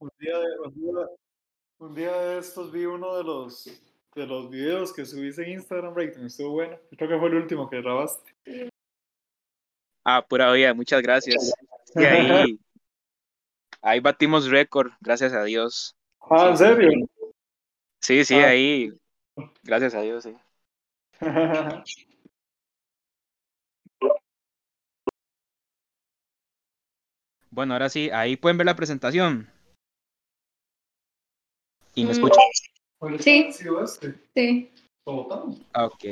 Un día, de, un, día, un día de estos vi uno de los, de los videos que subiste en Instagram, Breakdown, estuvo bueno. Creo que fue el último que grabaste. Ah, pura vida, muchas gracias. Y ahí, ahí batimos récord, gracias a Dios. Ah, ¿en serio? Sí, sí, Ah. ahí, gracias a Dios, sí. Bueno, ahora sí, ahí pueden ver la presentación. Y me Mm. escuchan. ¿Cuál Sí. este? Sí. Ah, Ok.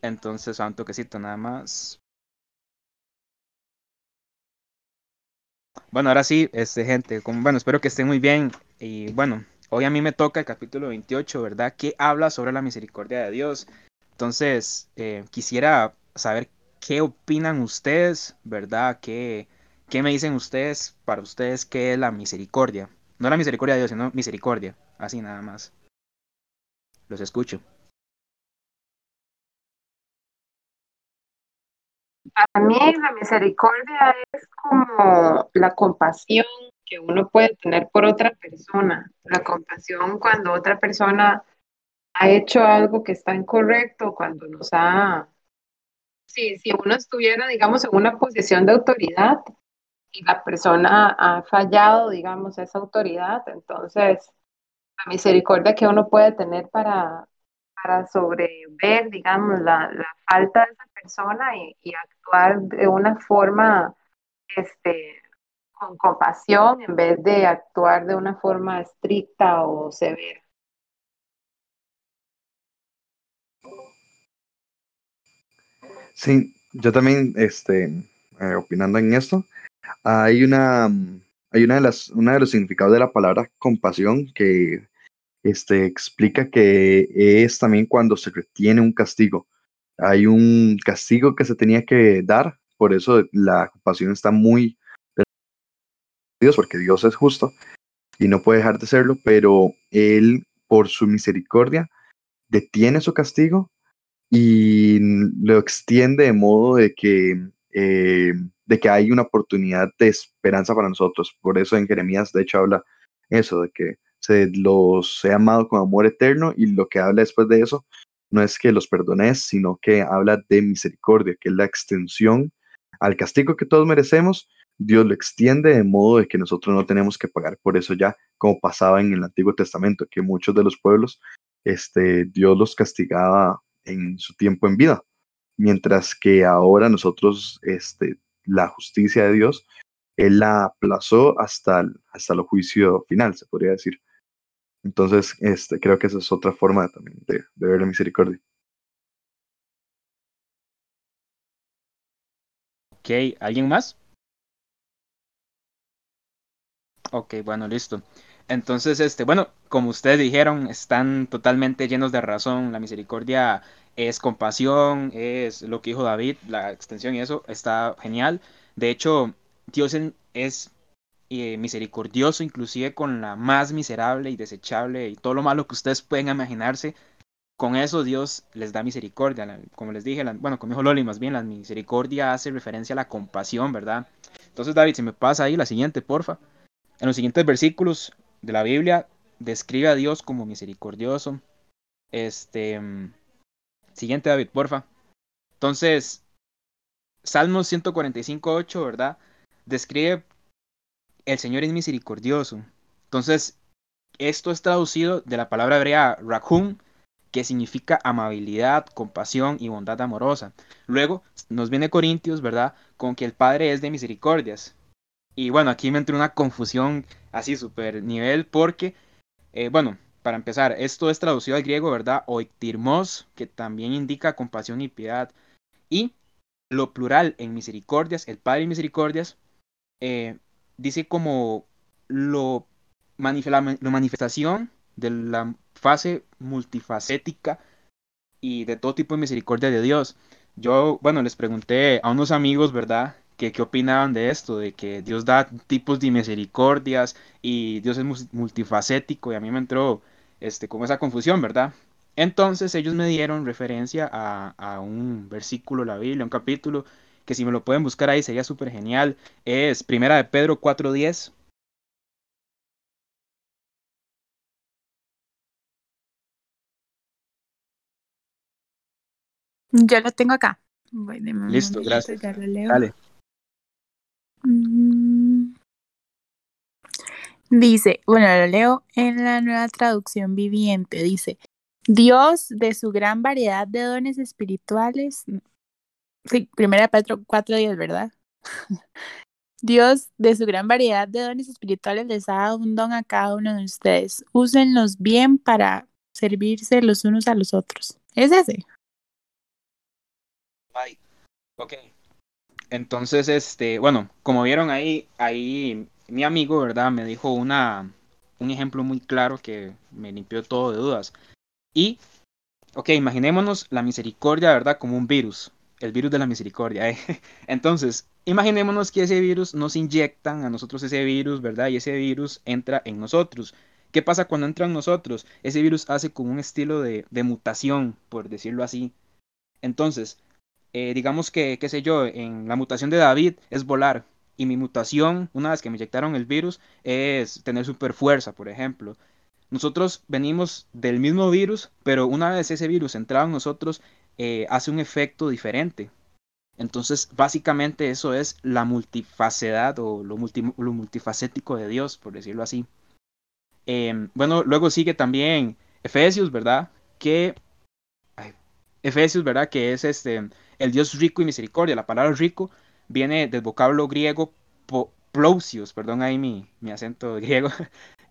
Entonces, a un toquecito nada más. Bueno, ahora sí, este, gente, como, bueno, espero que estén muy bien. Y bueno, hoy a mí me toca el capítulo 28, ¿verdad? Que habla sobre la misericordia de Dios. Entonces, eh, quisiera saber qué opinan ustedes, ¿verdad? ¿Qué, ¿Qué me dicen ustedes, para ustedes, qué es la misericordia? No la misericordia de Dios, sino misericordia. Así nada más. Los escucho. Para mí la misericordia es como la compasión que uno puede tener por otra persona. La compasión cuando otra persona ha hecho algo que está incorrecto, cuando nos ha... Sí, si uno estuviera, digamos, en una posición de autoridad y la persona ha fallado, digamos, esa autoridad, entonces la misericordia que uno puede tener para, para sobrever, digamos, la, la falta de esa persona y, actuar de una forma este, con compasión en vez de actuar de una forma estricta o severa. Sí, yo también, este, eh, opinando en esto, hay una, hay una de las, una de los significados de la palabra compasión que, este, explica que es también cuando se retiene un castigo. Hay un castigo que se tenía que dar, por eso la compasión está muy Dios, porque Dios es justo y no puede dejar de serlo, pero Él, por su misericordia, detiene su castigo y lo extiende de modo de que, eh, de que hay una oportunidad de esperanza para nosotros. Por eso en Jeremías, de hecho, habla eso, de que se los he amado con amor eterno y lo que habla después de eso no es que los perdones, sino que habla de misericordia, que es la extensión al castigo que todos merecemos. Dios lo extiende de modo de que nosotros no tenemos que pagar por eso ya, como pasaba en el Antiguo Testamento, que muchos de los pueblos, este, Dios los castigaba en su tiempo en vida, mientras que ahora nosotros, este, la justicia de Dios, Él la aplazó hasta hasta el juicio final, se podría decir. Entonces, este, creo que esa es otra forma también de, de ver la misericordia. Ok, ¿alguien más? Ok, bueno, listo. Entonces, este, bueno, como ustedes dijeron, están totalmente llenos de razón. La misericordia es compasión, es lo que dijo David, la extensión y eso está genial. De hecho, Dios es eh, misericordioso inclusive con la más miserable y desechable y todo lo malo que ustedes pueden imaginarse. Con eso Dios les da misericordia. Como les dije, bueno, como dijo Loli, más bien la misericordia hace referencia a la compasión, ¿verdad? Entonces, David, si me pasa ahí la siguiente, porfa. En los siguientes versículos de la Biblia describe a Dios como misericordioso. Este, mm, siguiente David, porfa. Entonces, Salmos 145.8, ¿verdad? Describe el Señor es misericordioso. Entonces, esto es traducido de la palabra hebrea rakhum, que significa amabilidad, compasión y bondad amorosa. Luego nos viene Corintios, ¿verdad? Con que el Padre es de misericordias. Y bueno, aquí me entró una confusión así súper nivel porque, eh, bueno, para empezar, esto es traducido al griego, ¿verdad? Oiktirmos, que también indica compasión y piedad. Y lo plural en misericordias, el Padre y misericordias, eh, dice como lo, la, la manifestación de la fase multifacética y de todo tipo de misericordia de Dios. Yo, bueno, les pregunté a unos amigos, ¿verdad? que qué opinaban de esto, de que Dios da tipos de misericordias y Dios es multifacético y a mí me entró este, como esa confusión, ¿verdad? Entonces ellos me dieron referencia a, a un versículo de la Biblia, un capítulo, que si me lo pueden buscar ahí sería súper genial, es Primera de Pedro 4.10. Ya lo tengo acá. Bueno, Listo, gracias. Dale. Mm. Dice, bueno, lo leo en la nueva traducción viviente. Dice, Dios de su gran variedad de dones espirituales. Sí, primera Pedro 4.10, ¿verdad? Dios de su gran variedad de dones espirituales les ha dado un don a cada uno de ustedes. Úsenlos bien para servirse los unos a los otros. ¿Es ese? Bye. Ok. Entonces, este, bueno, como vieron ahí, ahí mi amigo, ¿verdad? Me dijo una, un ejemplo muy claro que me limpió todo de dudas. Y, ok, imaginémonos la misericordia, ¿verdad? Como un virus, el virus de la misericordia. ¿eh? Entonces, imaginémonos que ese virus nos inyectan a nosotros ese virus, ¿verdad? Y ese virus entra en nosotros. ¿Qué pasa cuando entra en nosotros? Ese virus hace como un estilo de, de mutación, por decirlo así. Entonces, eh, digamos que, qué sé yo, en la mutación de David es volar. Y mi mutación, una vez que me inyectaron el virus, es tener super fuerza, por ejemplo. Nosotros venimos del mismo virus, pero una vez ese virus entrado en nosotros, eh, hace un efecto diferente. Entonces, básicamente eso es la multifacedad o lo, multi, lo multifacético de Dios, por decirlo así. Eh, bueno, luego sigue también Efesios, ¿verdad? Que Efesios, ¿verdad? Que es este el Dios rico y misericordia. La palabra rico viene del vocablo griego po, plosios, perdón ahí mi, mi acento griego,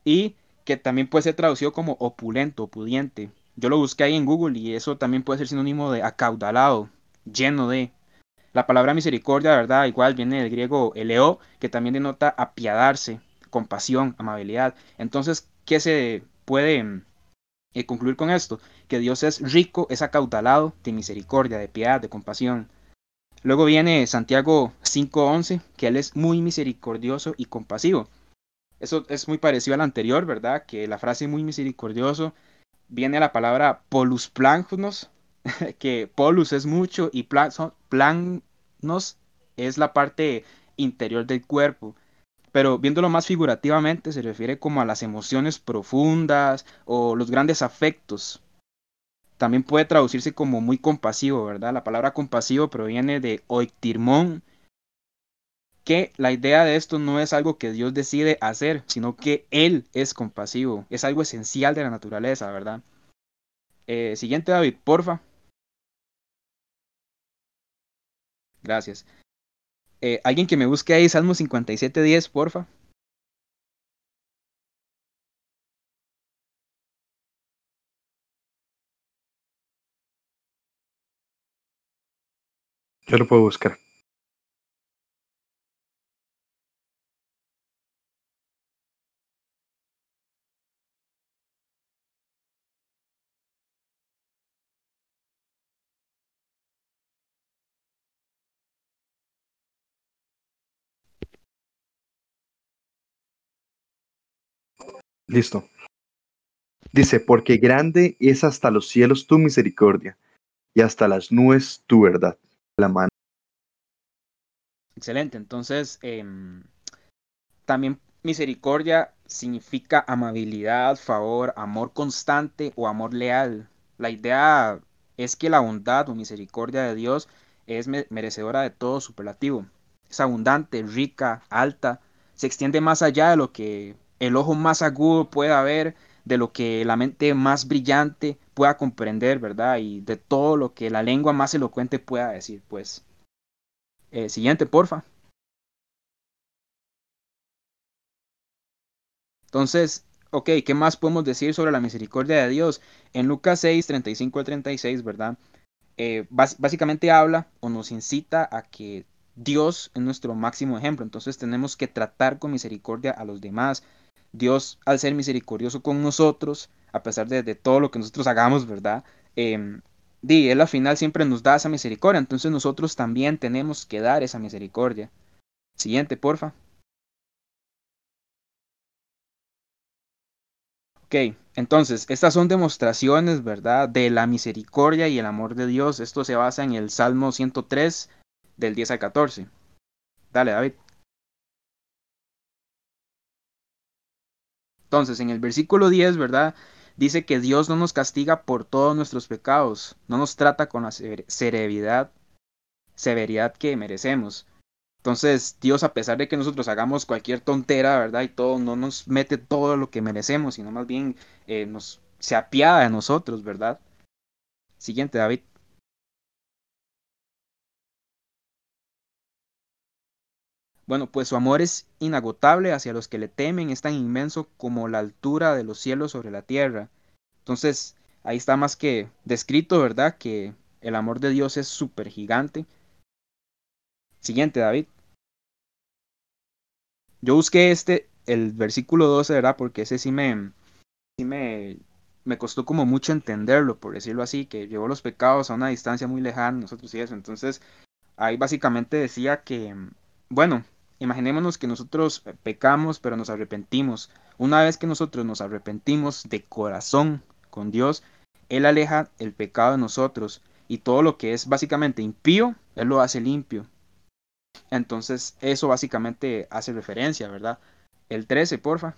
y que también puede ser traducido como opulento, pudiente. Yo lo busqué ahí en Google y eso también puede ser sinónimo de acaudalado, lleno de. La palabra misericordia, ¿verdad? Igual viene del griego eleo, que también denota apiadarse, compasión, amabilidad. Entonces, ¿qué se puede eh, concluir con esto? Que Dios es rico, es acaudalado de misericordia, de piedad, de compasión. Luego viene Santiago 5.11, que Él es muy misericordioso y compasivo. Eso es muy parecido al anterior, ¿verdad? Que la frase muy misericordioso viene a la palabra polus planos, que polus es mucho y planos es la parte interior del cuerpo. Pero viéndolo más figurativamente se refiere como a las emociones profundas o los grandes afectos. También puede traducirse como muy compasivo, ¿verdad? La palabra compasivo proviene de oiktirmón, que la idea de esto no es algo que Dios decide hacer, sino que Él es compasivo. Es algo esencial de la naturaleza, ¿verdad? Eh, siguiente, David, porfa. Gracias. Eh, alguien que me busque ahí, Salmo 57.10, porfa. Yo lo puedo buscar. Listo. Dice, porque grande es hasta los cielos tu misericordia y hasta las nubes tu verdad. La mano. Excelente. Entonces, eh, también misericordia significa amabilidad, favor, amor constante o amor leal. La idea es que la bondad o misericordia de Dios es merecedora de todo superlativo. Es abundante, rica, alta, se extiende más allá de lo que el ojo más agudo pueda ver, de lo que la mente más brillante pueda comprender, ¿verdad? Y de todo lo que la lengua más elocuente pueda decir, pues. Eh, siguiente, porfa. Entonces, ok, ¿qué más podemos decir sobre la misericordia de Dios? En Lucas 6, 35 al 36, ¿verdad? Eh, básicamente habla o nos incita a que Dios es nuestro máximo ejemplo, entonces tenemos que tratar con misericordia a los demás. Dios, al ser misericordioso con nosotros, a pesar de, todo lo que nosotros hagamos, ¿verdad? Eh, di, Él al final siempre nos da esa misericordia, entonces nosotros también tenemos que dar esa misericordia. Siguiente, porfa. Ok, entonces, estas son demostraciones, ¿verdad? De la misericordia y el amor de Dios. Esto se basa en el Salmo 103, del 10 al 14. Dale, David. Entonces, en el versículo 10, ¿verdad? Dice que Dios no nos castiga por todos nuestros pecados, no nos trata con la severidad, severidad que merecemos. Entonces, Dios, a pesar de que nosotros hagamos cualquier tontera, ¿verdad? Y todo, no nos mete todo lo que merecemos, sino más bien eh, nos, se apiada de nosotros, ¿verdad? Siguiente, David. Bueno, pues su amor es inagotable hacia los que le temen, es tan inmenso como la altura de los cielos sobre la tierra. Entonces, ahí está más que descrito, ¿verdad? Que el amor de Dios es súper gigante. Siguiente, David. Yo busqué este, el versículo 12, ¿verdad? Porque ese sí me, sí me, me costó como mucho entenderlo, por decirlo así, que llevó los pecados a una distancia muy lejana, nosotros y eso. Entonces, ahí básicamente decía que, bueno, Imaginémonos que nosotros eh, pecamos, pero nos arrepentimos. Una vez que nosotros nos arrepentimos de corazón con Dios, Él aleja el pecado de nosotros y todo lo que es básicamente impío, Él lo hace limpio. Entonces, eso básicamente hace referencia, ¿verdad? El 13, porfa.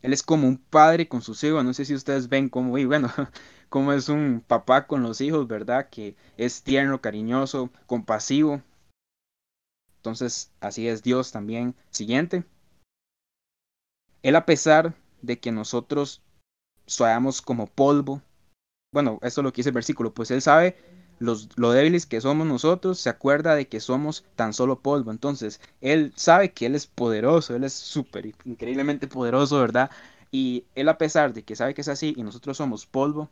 Él es como un padre con sus hijos. No sé si ustedes ven cómo, y bueno, cómo es un papá con los hijos, ¿verdad? Que es tierno, cariñoso, compasivo. Entonces, así es Dios también. Siguiente. Él a pesar de que nosotros seamos como polvo, bueno, esto es lo que dice el versículo, pues Él sabe los, lo débiles que somos nosotros, se acuerda de que somos tan solo polvo. Entonces, Él sabe que Él es poderoso, Él es súper, increíblemente poderoso, ¿verdad? Y Él a pesar de que sabe que es así y nosotros somos polvo,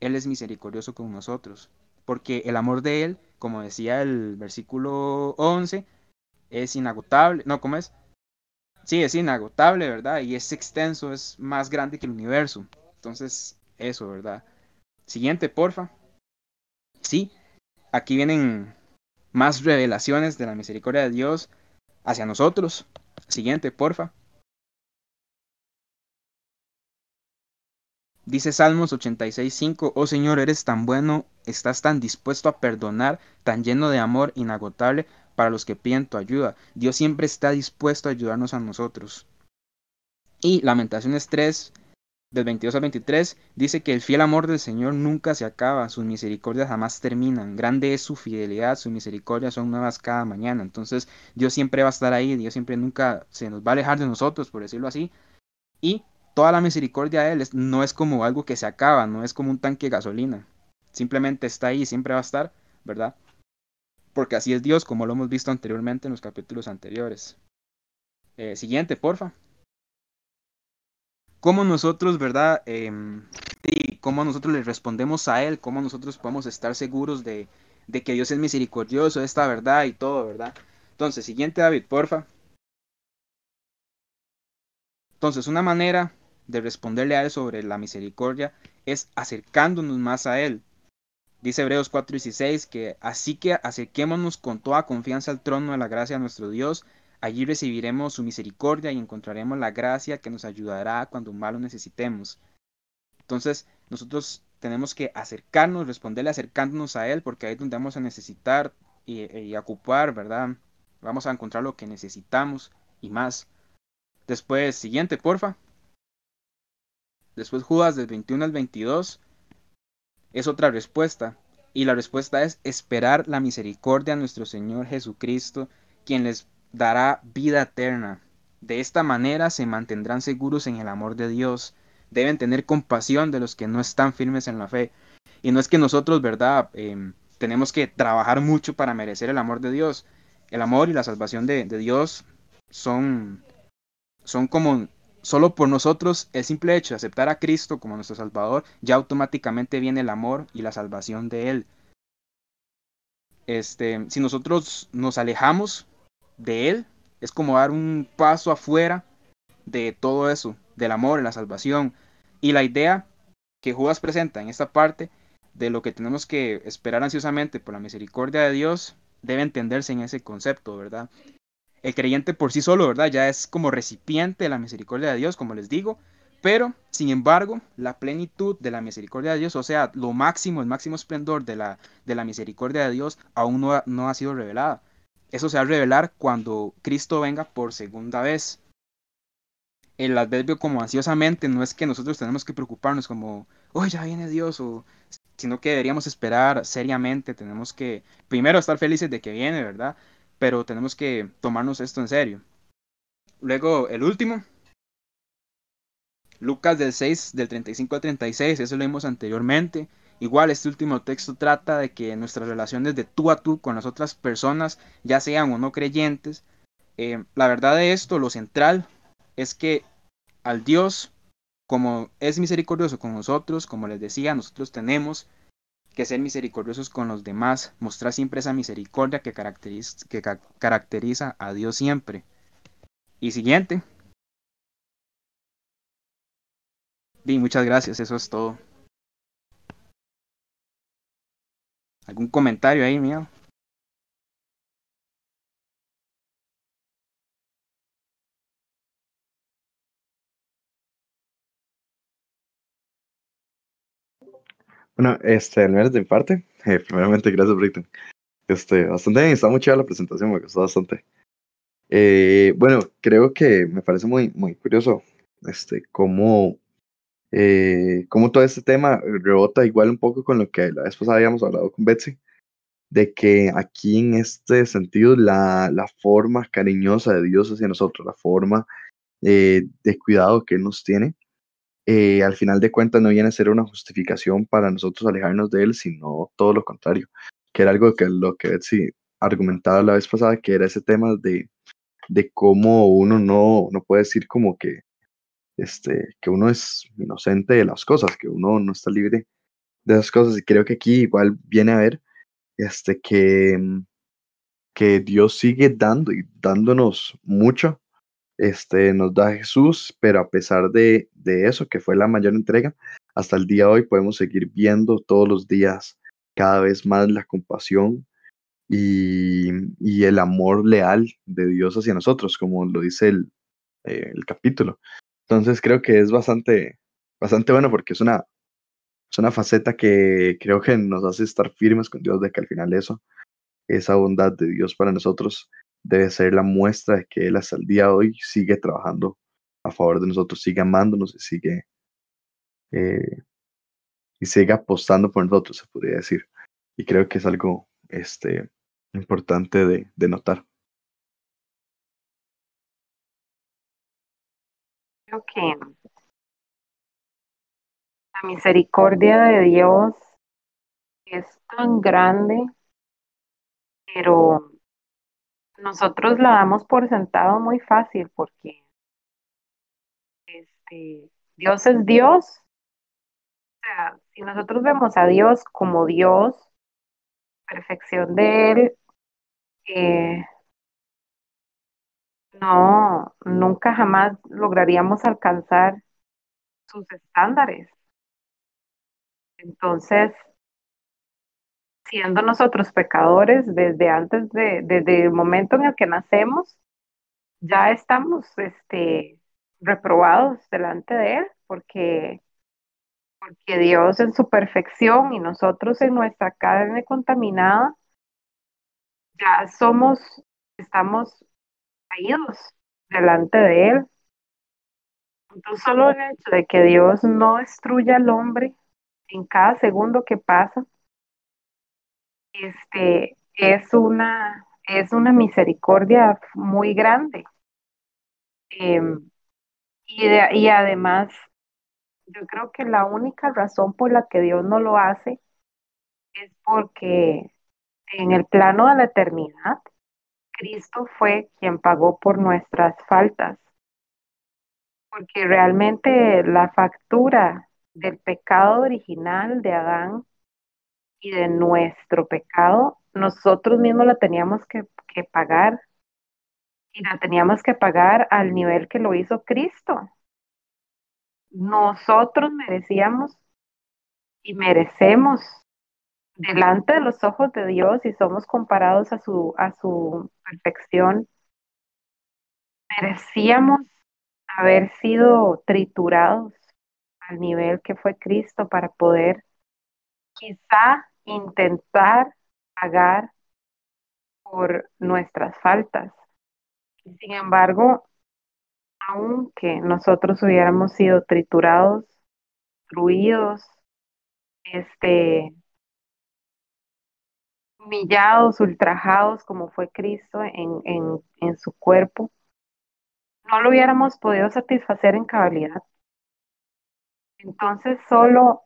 Él es misericordioso con nosotros. Porque el amor de Él, como decía el versículo 11, es inagotable, no, ¿cómo es? Sí, es inagotable, ¿verdad? Y es extenso, es más grande que el universo. Entonces, eso, ¿verdad? Siguiente, porfa. Sí, aquí vienen más revelaciones de la misericordia de Dios hacia nosotros. Siguiente, porfa. Dice Salmos 86.5, oh Señor, eres tan bueno, estás tan dispuesto a perdonar, tan lleno de amor inagotable, para los que piden tu ayuda. Dios siempre está dispuesto a ayudarnos a nosotros. Y Lamentaciones 3, del 22 al 23, dice que el fiel amor del Señor nunca se acaba, sus misericordias jamás terminan. Grande es su fidelidad, sus misericordias son nuevas cada mañana. Entonces Dios siempre va a estar ahí, Dios siempre nunca se nos va a alejar de nosotros, por decirlo así. Y toda la misericordia de Él no es como algo que se acaba, no es como un tanque de gasolina. Simplemente está ahí, siempre va a estar, ¿verdad? Porque así es Dios, como lo hemos visto anteriormente en los capítulos anteriores. Eh, siguiente, porfa. ¿Cómo nosotros, verdad? Eh, ¿Cómo nosotros le respondemos a Él? ¿Cómo nosotros podemos estar seguros de, de que Dios es misericordioso, esta verdad y todo, verdad? Entonces, siguiente, David, porfa. Entonces, una manera de responderle a Él sobre la misericordia es acercándonos más a Él. Dice Hebreos 4:16 que así que acerquémonos con toda confianza al trono de la gracia de nuestro Dios, allí recibiremos su misericordia y encontraremos la gracia que nos ayudará cuando mal lo necesitemos. Entonces, nosotros tenemos que acercarnos, responderle acercándonos a Él, porque ahí es donde vamos a necesitar y, y ocupar, ¿verdad? Vamos a encontrar lo que necesitamos y más. Después, siguiente, porfa. Después Judas del 21 al 22 es otra respuesta. Y la respuesta es esperar la misericordia de nuestro Señor Jesucristo, quien les dará vida eterna. De esta manera se mantendrán seguros en el amor de Dios. Deben tener compasión de los que no están firmes en la fe. Y no es que nosotros, ¿verdad? Em, tenemos que trabajar mucho para merecer el amor de Dios. El amor y la salvación de, de Dios son, son como Solo por nosotros el simple hecho de aceptar a Cristo como nuestro Salvador, ya automáticamente viene el amor y la salvación de Él. Este, si nosotros nos alejamos de Él, es como dar un paso afuera de todo eso, del amor y la salvación. Y la idea que Judas presenta en esta parte de lo que tenemos que esperar ansiosamente por la misericordia de Dios debe entenderse en ese concepto, ¿verdad? El creyente por sí solo, ¿verdad? Ya es como recipiente de la misericordia de Dios, como les digo. Pero, sin embargo, la plenitud de la misericordia de Dios, o sea, lo máximo, el máximo esplendor de la, de la misericordia de Dios, aún no ha, no ha sido revelada. Eso se va a revelar cuando Cristo venga por segunda vez. el adverbio como ansiosamente no es que nosotros tenemos que preocuparnos como, oh, ya viene Dios, o, sino que deberíamos esperar seriamente, tenemos que primero estar felices de que viene, ¿verdad? Pero tenemos que tomarnos esto en serio. Luego, el último, Lucas del 6, del 35 al 36, eso lo vimos anteriormente. Igual este último texto trata de que nuestras relaciones de tú a tú con las otras personas, ya sean o no creyentes, eh, la verdad de esto, lo central, es que al Dios, como es misericordioso con nosotros, como les decía, nosotros tenemos que ser misericordiosos con los demás, mostrar siempre esa misericordia que caracteriza, que caracteriza a Dios siempre. Y siguiente. Y muchas gracias, eso es todo. ¿Algún comentario ahí, mío? Bueno, este, al menos de mi parte, eh, primeramente, gracias, Britton. Este, bastante bien, está muy chida la presentación, me gustó bastante. Eh, bueno, creo que me parece muy, muy curioso este, cómo, eh, cómo todo este tema rebota igual un poco con lo que la vez pasada habíamos hablado con Betsy, de que aquí en este sentido la, la forma cariñosa de Dios hacia nosotros, la forma de cuidado que Él nos tiene, eh, al final de cuentas no viene a ser una justificación para nosotros alejarnos de él, sino todo lo contrario, que era algo que lo que Betsy argumentaba la vez pasada, que era ese tema de, de cómo uno no, no puede decir como que, este, que uno es inocente de las cosas, que uno no está libre de esas cosas, y creo que aquí igual viene a ver este, que, que Dios sigue dando y dándonos mucho este, nos da Jesús, pero a pesar de, eso, que fue la mayor entrega, hasta el día de hoy podemos seguir viendo todos los días cada vez más la compasión y, el amor leal de Dios hacia nosotros, como lo dice el, eh, el capítulo. Entonces creo que es bastante, bastante bueno porque es una, es una faceta que creo que nos hace estar firmes con Dios de que al final eso, esa bondad de Dios para nosotros, debe ser la muestra de que Él hasta el día de hoy sigue trabajando a favor de nosotros, sigue amándonos y sigue, eh, y sigue apostando por nosotros, se podría decir. Y creo que es algo este, importante de, de notar. Creo que la misericordia de Dios es tan grande, pero nosotros la damos por sentado muy fácil porque este, Dios es Dios. O sea, si nosotros vemos a Dios como Dios, perfección de Él, eh, no, nunca jamás lograríamos alcanzar sus estándares. Entonces, siendo nosotros pecadores desde antes de, desde el momento en el que nacemos, ya estamos este, reprobados delante de Él, porque, porque Dios en su perfección y nosotros en nuestra carne contaminada, ya somos, estamos caídos delante de Él. Entonces, solo el hecho de que Dios no destruya al hombre en cada segundo que pasa, este, es una, es una misericordia muy grande. Em, y, y además, yo creo que la única razón por la que Dios no lo hace es porque en el plano de la eternidad, Cristo fue quien pagó por nuestras faltas. Porque realmente la factura del pecado original de Adán y de nuestro pecado, nosotros mismos la teníamos que, pagar y la teníamos que pagar al nivel que lo hizo Cristo. Nosotros merecíamos y merecemos delante de los ojos de Dios y somos comparados a su, a su perfección, merecíamos haber sido triturados al nivel que fue Cristo para poder quizá intentar pagar por nuestras faltas. Sin embargo, aunque nosotros hubiéramos sido triturados, destruidos, este, humillados, ultrajados como fue Cristo en, en, en su cuerpo, no lo hubiéramos podido satisfacer en cabalidad. Entonces solo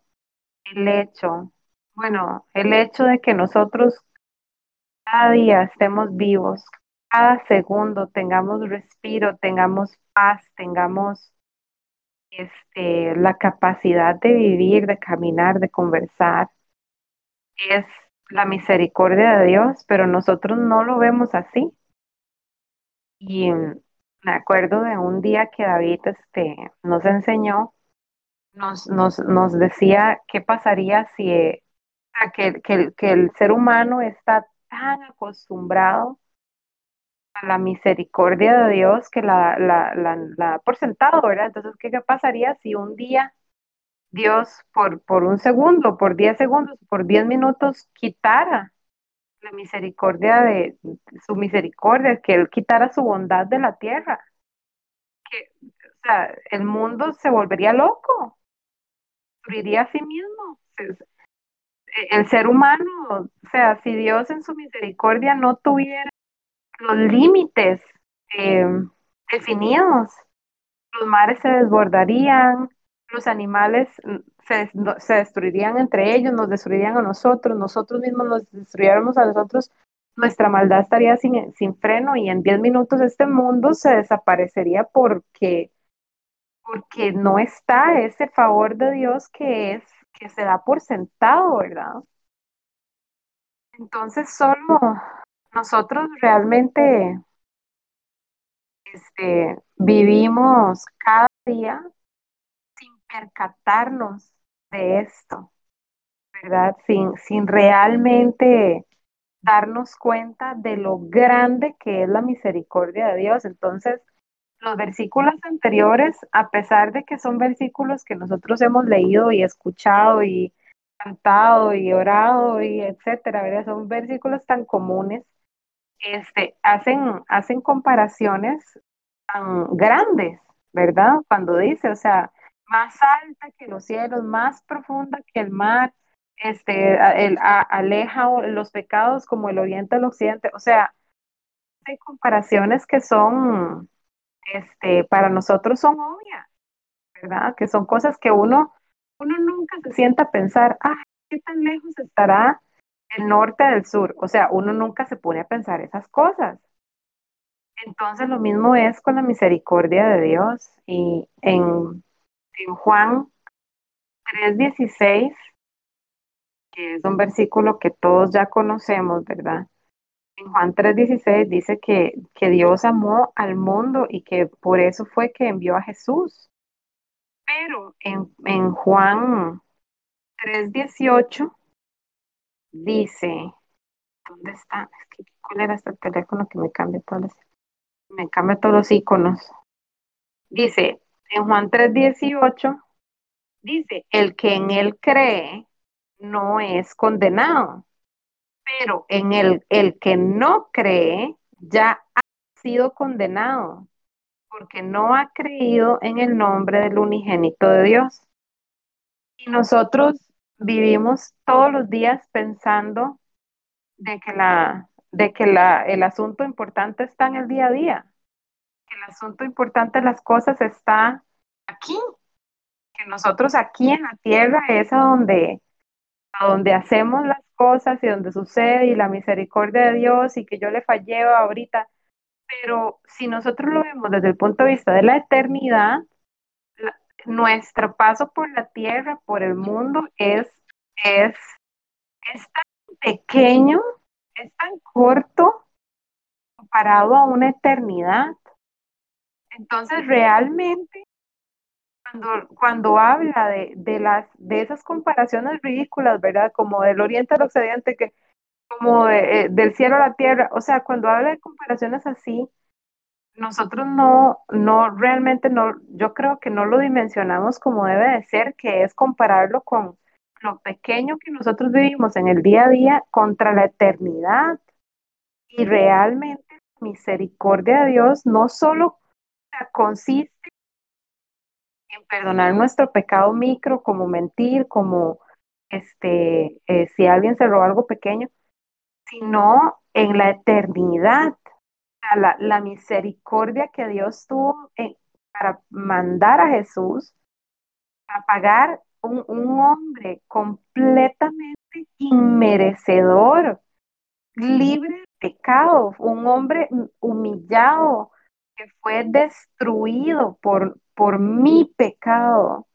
el hecho, bueno, el hecho de que nosotros cada día estemos vivos, cada segundo tengamos respiro, tengamos paz, tengamos este, la capacidad de vivir, de caminar, de conversar, es la misericordia de Dios, pero nosotros no lo vemos así. Y me acuerdo de un día que David este, nos enseñó, nos, nos, nos decía qué pasaría si que, que, el ser humano está tan acostumbrado a la misericordia de Dios que la, la, la, la por sentado, ¿verdad? Entonces, ¿qué, pasaría si un día Dios por, por un segundo, por diez segundos, por diez minutos quitara la misericordia de su misericordia, que Él quitara su bondad de la tierra? Que, o sea, el mundo se volvería loco, destruiría a sí mismo. El ser humano, o sea, si Dios en su misericordia no tuviera los límites eh, definidos. Los mares se desbordarían, los animales se, se, destruirían entre ellos, nos destruirían a nosotros, nosotros mismos nos destruyéramos a nosotros, nuestra maldad estaría sin, sin freno y en 10 minutos este mundo se desaparecería porque, porque no está ese favor de Dios que es que se da por sentado, ¿verdad? Entonces solo nosotros realmente este, vivimos cada día sin percatarnos de esto, ¿verdad? Sin, sin realmente darnos cuenta de lo grande que es la misericordia de Dios. Entonces, los versículos anteriores, a pesar de que son versículos que nosotros hemos leído y escuchado y cantado y orado y etcétera, ¿verdad? Son versículos tan comunes este, hacen, hacen comparaciones tan grandes, ¿verdad? Cuando dice, o sea, más alta que los cielos, más profunda que el mar, este, el, aleja los pecados como el oriente al occidente, o sea, hay comparaciones que son, este, para nosotros son obvias, ¿verdad? Que son cosas que uno, uno nunca se sienta a pensar, ah, ¿qué tan lejos estará el norte del sur. O sea, uno nunca se pone a pensar esas cosas. Entonces lo mismo es con la misericordia de Dios. Y en, en Juan 3:16, que es un versículo que todos ya conocemos, ¿verdad? En Juan 3:16 dice que, que Dios amó al mundo y que por eso fue que envió a Jesús. Pero en, en Juan 3:18 dice, ¿dónde está? ¿Cuál era este teléfono que me cambia todos los, me cambia todos los iconos? Dice, en Juan 3:18, dice, el que en él cree no es condenado, pero en el, el que no cree ya ha sido condenado, porque no ha creído en el nombre del unigénito de Dios. Y nosotros vivimos todos los días pensando de que, la, de que la, el asunto importante está en el día a día, que el asunto importante de las cosas está aquí, que nosotros aquí en la tierra es a donde, a donde hacemos las cosas y donde sucede y la misericordia de Dios y que yo le fallé ahorita. Pero si nosotros lo vemos desde el punto de vista de la eternidad, nuestro paso por la tierra, por el mundo, es, es, es tan pequeño, es tan corto comparado a una eternidad. Entonces, realmente, cuando, cuando habla de, de, las, de esas comparaciones ridículas, ¿verdad? Como del oriente al occidente, que, como de, eh, del cielo a la tierra, o sea, cuando habla de comparaciones así, nosotros no, no realmente no, yo creo que no lo dimensionamos como debe de ser, que es compararlo con lo pequeño que nosotros vivimos en el día a día contra la eternidad. Y realmente misericordia de Dios no solo consiste en perdonar nuestro pecado micro, como mentir, como este, eh, si alguien se robó algo pequeño, sino en la eternidad. La, la misericordia que Dios tuvo para mandar a Jesús a pagar un, un hombre completamente inmerecedor, libre de pecado, un hombre humillado que fue destruido por, por mi pecado,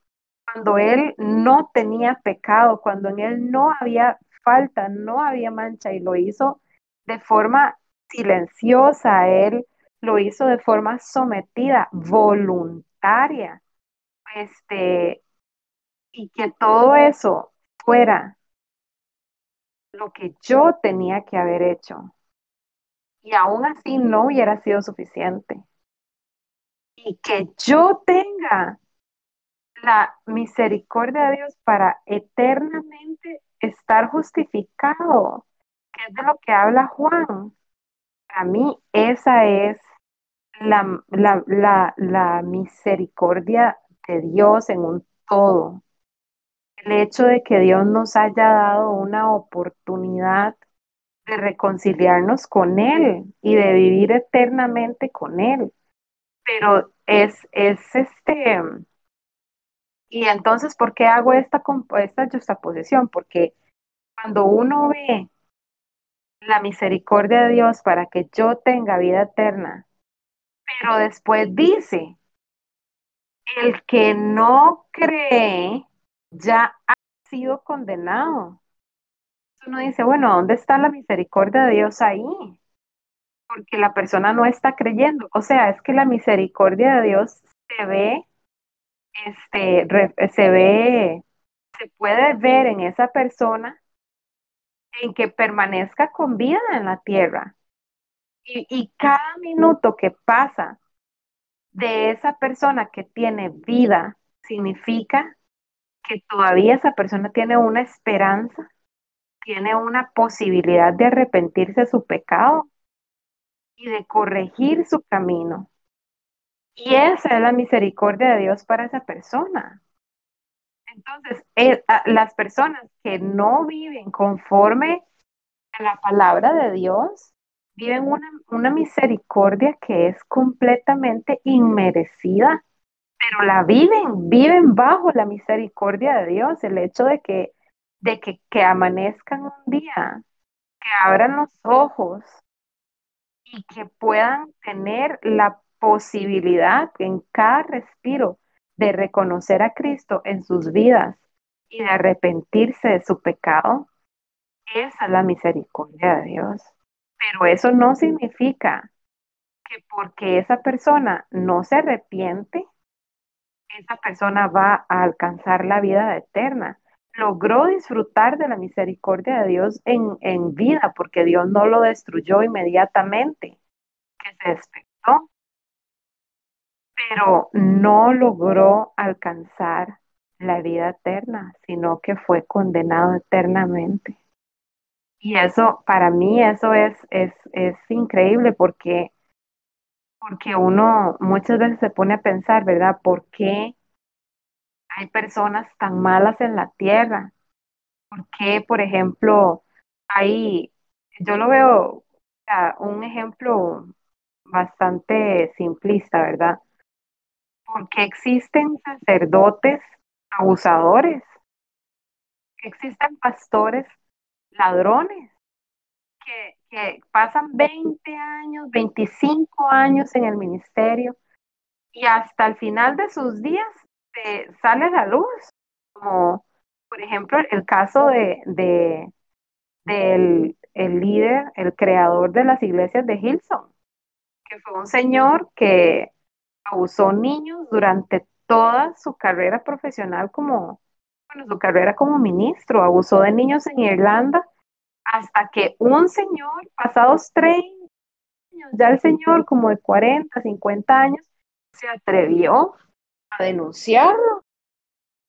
cuando él no tenía pecado, cuando en él no había falta, no había mancha y lo hizo de forma silenciosa, él lo hizo de forma sometida, voluntaria. Este, y que todo eso fuera lo que yo tenía que haber hecho. Y aún así no hubiera sido suficiente. Y que yo tenga la misericordia de Dios para eternamente estar justificado, que es de lo que habla Juan. Para mí esa es la, la, la, misericordia de Dios en un todo. El hecho de que Dios nos haya dado una oportunidad de reconciliarnos con Él y de vivir eternamente con Él. Pero es, es este, y entonces, ¿por qué hago esta, esta justaposición? Porque cuando uno ve la misericordia de Dios para que yo tenga vida eterna, pero después dice, el que no cree ya ha sido condenado. Uno dice, bueno, ¿dónde está la misericordia de Dios ahí? Porque la persona no está creyendo. O sea, es que la misericordia de Dios se ve este, se ve, se puede ver en esa persona en que permanezca con vida en la tierra. Y, y cada minuto que pasa de esa persona que tiene vida significa que todavía esa persona tiene una esperanza, tiene una posibilidad de arrepentirse de su pecado y de corregir su camino. Y esa es la misericordia de Dios para esa persona. Entonces, eh, las personas que no viven conforme a la palabra de Dios, viven una, una misericordia que es completamente inmerecida, pero la viven, viven bajo la misericordia de Dios. El hecho de que, de que, que amanezcan un día, que abran los ojos y que puedan tener la posibilidad en cada respiro de reconocer a Cristo en sus vidas y de arrepentirse de su pecado, esa es la misericordia de Dios. Pero eso no significa que porque esa persona no se arrepiente, esa persona va a alcanzar la vida eterna. Logró disfrutar de la misericordia de Dios en, en vida porque Dios no lo destruyó inmediatamente que se despertó, pero no logró alcanzar la vida eterna, sino que fue condenado eternamente. Y eso, para mí, eso es, es, es increíble porque, porque uno muchas veces se pone a pensar, ¿verdad? ¿Por qué hay personas tan malas en la tierra? ¿Por qué, por ejemplo, hay, yo lo veo, un ejemplo bastante simplista, ¿verdad? porque existen sacerdotes abusadores, existen pastores ladrones, que, que pasan 20 años, 25 años en el ministerio y hasta el final de sus días sale a la luz, como por ejemplo el caso de, de del el líder, el creador de las iglesias de Hilson, que fue un señor que abusó niños durante toda su carrera profesional como, bueno, su carrera como ministro, abusó de niños en Irlanda, hasta que un señor, pasados 30 años, ya el señor como de 40, 50 años, se atrevió a denunciarlo.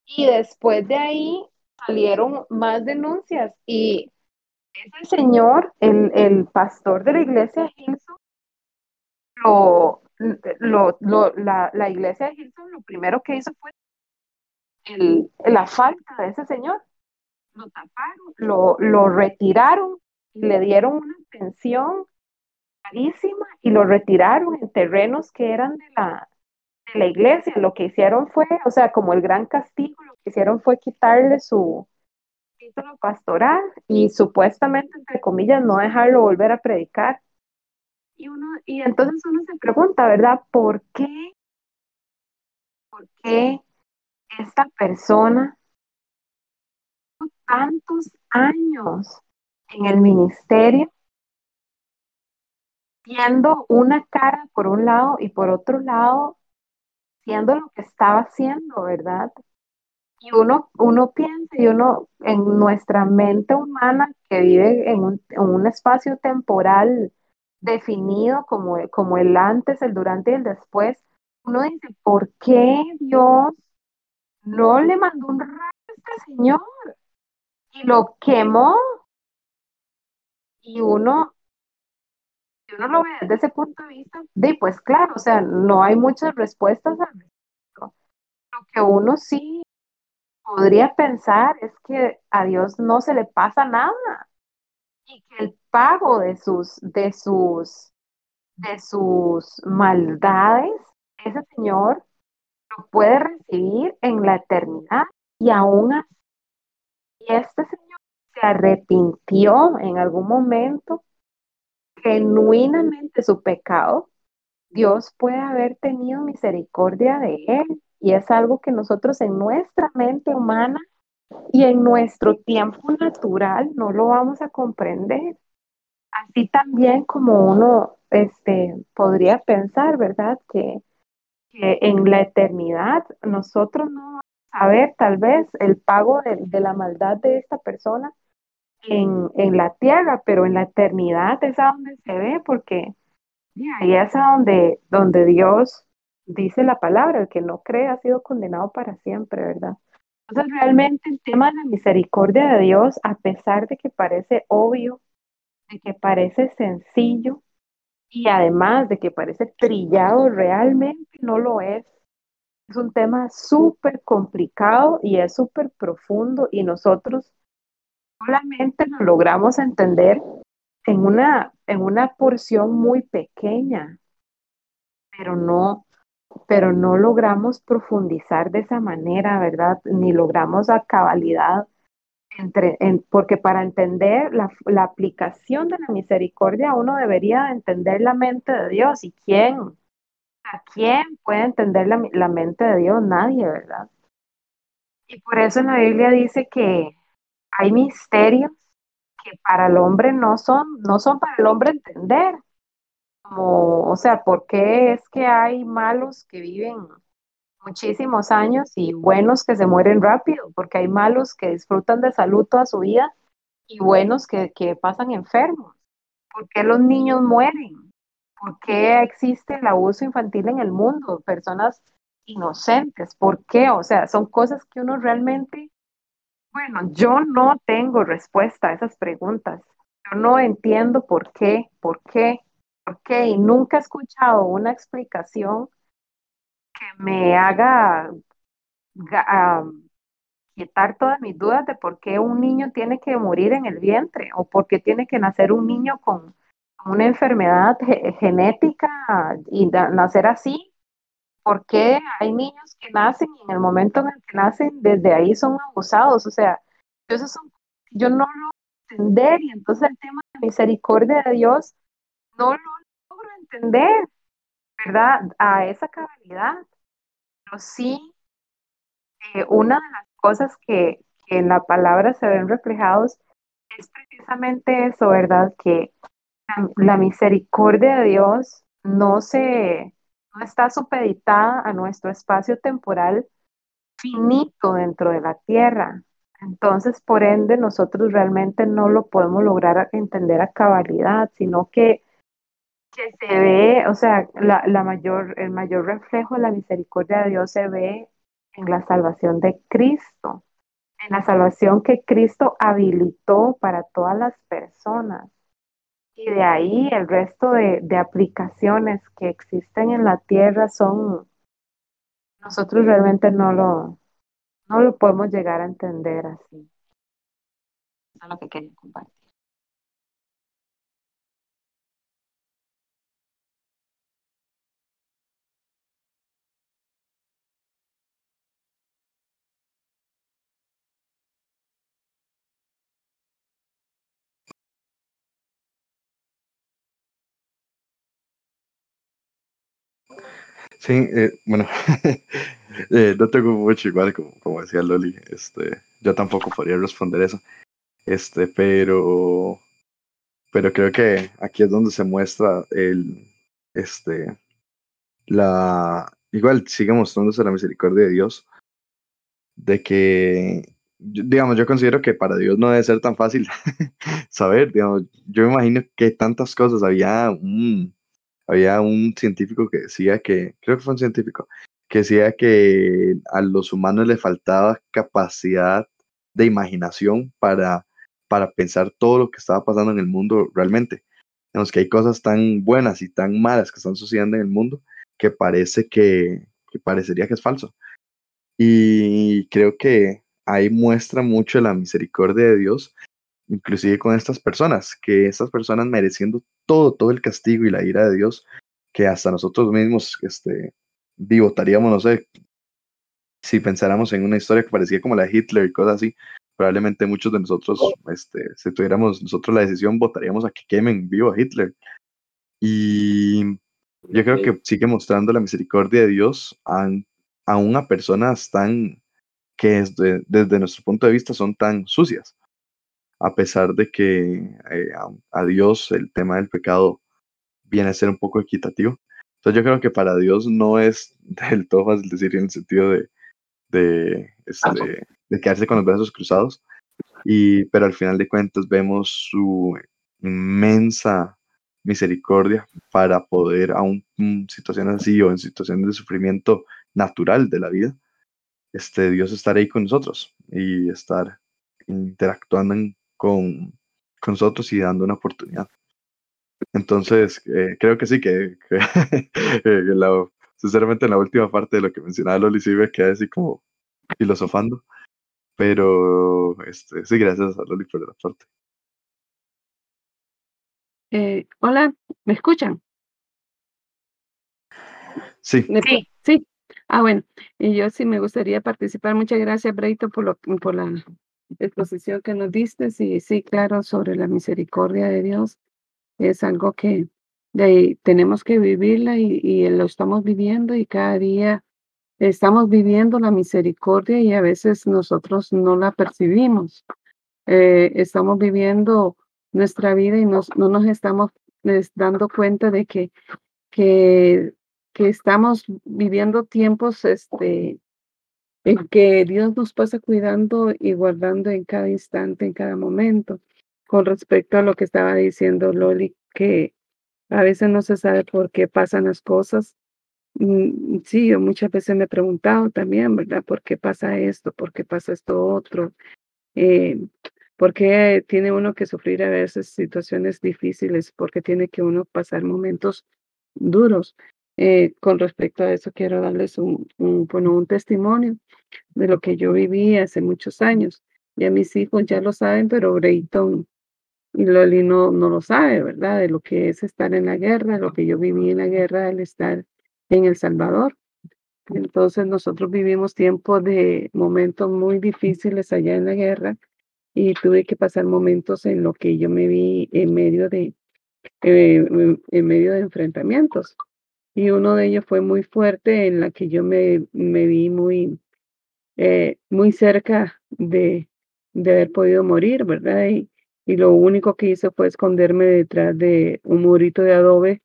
Y después de ahí salieron más denuncias y ese señor, el, el pastor de la iglesia Hilson, lo, lo, lo, la, la, iglesia de lo primero que hizo fue el, la falta de ese señor. Lo taparon, lo, lo retiraron y le dieron una pensión carísima y lo retiraron en terrenos que eran de la, de la iglesia. Lo que hicieron fue, o sea, como el gran castigo, lo que hicieron fue quitarle su título pastoral y supuestamente, entre comillas, no dejarlo volver a predicar. Y, uno, y entonces uno se pregunta, ¿verdad? ¿Por qué? ¿Por qué esta persona tantos años en el ministerio siendo una cara por un lado y por otro lado lo que estaba haciendo, ¿verdad? Y uno, uno piensa y uno en nuestra mente humana que vive en un, en un espacio temporal definido como, como el antes, el durante y el después, uno dice, ¿por qué Dios no le mandó un rayo a este señor? Y lo quemó. Y uno, si uno lo ve desde ese punto de vista, de pues claro, o sea, no hay muchas respuestas al respecto. Lo que uno sí podría pensar es que a Dios no se le pasa nada y que el pago de sus, de sus, de sus maldades, ese Señor lo puede recibir en la eternidad y aún así, este Señor se arrepintió en algún momento genuinamente su pecado, Dios puede haber tenido misericordia de él y es algo que nosotros en nuestra mente humana y en nuestro tiempo natural no lo vamos a comprender. Así también como uno este, podría pensar, ¿verdad? Que, que en la eternidad nosotros no vamos a ver tal vez el pago de, de la maldad de esta persona en, en, la tierra, pero en la eternidad es a donde se ve, porque ahí es a donde, donde Dios dice la palabra, el que no cree ha sido condenado para siempre, ¿verdad? Entonces realmente el tema de la misericordia de Dios, a pesar de que parece obvio, de que parece sencillo y además de que parece trillado, realmente no lo es. Es un tema súper complicado y es súper profundo y nosotros solamente lo logramos entender en una, en una porción muy pequeña, pero no, pero no logramos profundizar de esa manera, ¿verdad? Ni logramos la cabalidad entre, en, porque para entender la, la, aplicación de la misericordia uno debería entender la mente de Dios y quién, a quién puede entender la, la mente de Dios, nadie, ¿verdad? Y por eso en la Biblia dice que hay misterios que para el hombre no son, no son para el hombre entender. Como, o sea, ¿por qué es que hay malos que viven muchísimos años y buenos que se mueren rápido? Porque hay malos que disfrutan de salud toda su vida y buenos que, que pasan enfermos. ¿Por qué los niños mueren? ¿Por qué existe el abuso infantil en el mundo? Personas inocentes. ¿Por qué? O sea, son cosas que uno realmente bueno, yo no tengo respuesta a esas preguntas. Yo no entiendo por qué, por qué, por qué, y nunca he escuchado una explicación que me haga quitar todas mis dudas de por qué un niño tiene que morir en el vientre o por qué tiene que nacer un niño con una enfermedad genética y nacer así ¿Por qué hay niños que nacen y en el momento en el que nacen, desde ahí son abusados? O sea, eso son, yo no lo entender y entonces el tema de misericordia de Dios no lo logro entender, ¿verdad? A esa cabalidad. Pero sí, eh, una de las cosas que, que en la palabra se ven reflejados es precisamente eso, ¿verdad? Que la, la misericordia de Dios no se, no está supeditada a nuestro espacio temporal finito dentro de la Tierra. Entonces, por ende, nosotros realmente no lo podemos lograr entender a cabalidad, sino que, que se ve, o sea, la, la mayor, el mayor reflejo de la misericordia de Dios se ve en la salvación de Cristo, en la salvación que Cristo habilitó para todas las personas. Y de ahí el resto de, de, aplicaciones que existen en la Tierra son, nosotros realmente no lo, no lo podemos llegar a entender así. Eso es lo que quería compartir. Sí, eh, bueno, eh, no tengo mucho igual, como, decía Loli, este, yo tampoco podría responder eso, este, pero, pero creo que aquí es donde se muestra el, este, la, igual sigue mostrándose la misericordia de Dios, de que, digamos, yo considero que para Dios no debe ser tan fácil saber, digamos, yo me imagino que tantas cosas, había un, había un científico que decía que, creo que fue un científico, que decía que a los humanos le faltaba capacidad de imaginación para, para pensar todo lo que estaba pasando en el mundo realmente. Digamos que hay cosas tan buenas y tan malas que están sucediendo en el mundo que parece que parecería que es falso. Y creo que ahí muestra mucho la misericordia de Dios, inclusive con estas personas, que estas personas mereciendo todo, todo el castigo y la ira de Dios, que hasta nosotros mismos, este, di, votaríamos, no sé, si pensáramos en una historia que parecía como la de Hitler y cosas así, probablemente muchos de nosotros, este, si tuviéramos nosotros la decisión, votaríamos a que quemen vivo a Hitler. Y yo creo que sigue mostrando la misericordia de Dios a, a personas tan que desde, desde nuestro punto de vista son tan sucias, a pesar de que eh, a, a Dios el tema del pecado viene a ser un poco equitativo. Entonces yo creo que para Dios no es del todo fácil decir en el sentido de, de, este, de quedarse con los brazos cruzados, y, pero al final de cuentas vemos su inmensa misericordia para poder, aún en situaciones así o en situaciones de sufrimiento natural de la vida, este, Dios estar ahí con nosotros y estar interactuando en- con, con nosotros y dando una oportunidad. Entonces, eh, creo que sí, que, que eh, la- sinceramente en la última parte de lo que mencionaba Loli sí me quedé así como filosofando, pero este, sí, gracias a Loli por la parte. Eh, hola, ¿me escuchan? Sí, ¿Me Sí. Sí. Ah, bueno, y yo sí me gustaría participar. Muchas gracias, Breito, por lo, por la exposición que nos diste. Sí, sí, claro, sobre la misericordia de Dios. Es algo que de tenemos que vivirla y, y lo estamos viviendo y cada día estamos viviendo la misericordia y a veces nosotros no la percibimos. Eh, estamos viviendo nuestra vida y nos- no nos estamos es, dando cuenta de que, que, que estamos viviendo tiempos este, en que Dios nos pasa cuidando y guardando en cada instante, en cada momento. Con respecto a lo que estaba diciendo Loli, que a veces no se sabe por qué pasan las cosas. Mm, Sí, yo muchas veces me he preguntado también, ¿verdad? ¿Por qué pasa esto? ¿Por qué pasa esto otro? Eh, ¿por qué tiene uno que sufrir a veces situaciones difíciles? ¿Por qué tiene que uno pasar momentos duros? Eh, con respecto a eso, quiero darles un, bueno, un testimonio de lo que yo viví hace muchos años. Ya mis hijos ya lo saben, pero Brayton y Loli no, no lo sabe, ¿verdad? De lo que es estar en la guerra, lo que yo viví en la guerra al estar en El Salvador. Entonces nosotros vivimos tiempos de momentos muy difíciles allá en la guerra y tuve que pasar momentos en lo que yo me vi en medio de, eh, en medio de enfrentamientos. Y uno de ellos fue muy fuerte en la que yo me, me vi muy, eh, muy cerca de, de haber podido morir, ¿verdad? Y, y lo único que hice fue esconderme detrás de un murito de adobe,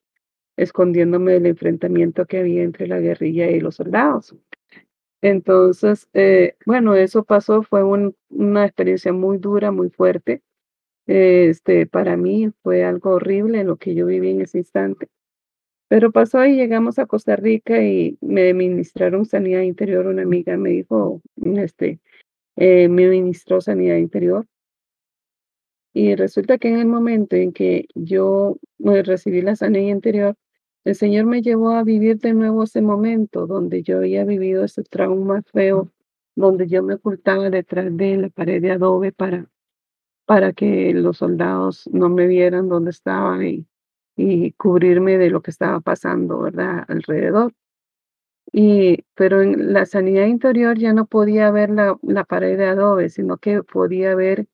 escondiéndome del enfrentamiento que había entre la guerrilla y los soldados. Entonces, eh, bueno, eso pasó, fue un- una experiencia muy dura, muy fuerte. Este, para mí fue algo horrible lo que yo viví en ese instante. Pero pasó y llegamos a Costa Rica y me ministraron sanidad interior. Una amiga me dijo, este, eh, me ministró sanidad interior. Y resulta que en el momento en que yo eh, recibí la sanidad interior, el Señor me llevó a vivir de nuevo ese momento donde yo había vivido ese trauma feo donde yo me ocultaba detrás de la pared de adobe para, para que los soldados no me vieran dónde estaba y, y cubrirme de lo que estaba pasando, ¿verdad? Alrededor. Y, pero en la sanidad interior ya no podía ver la, la pared de adobe, sino que podía ver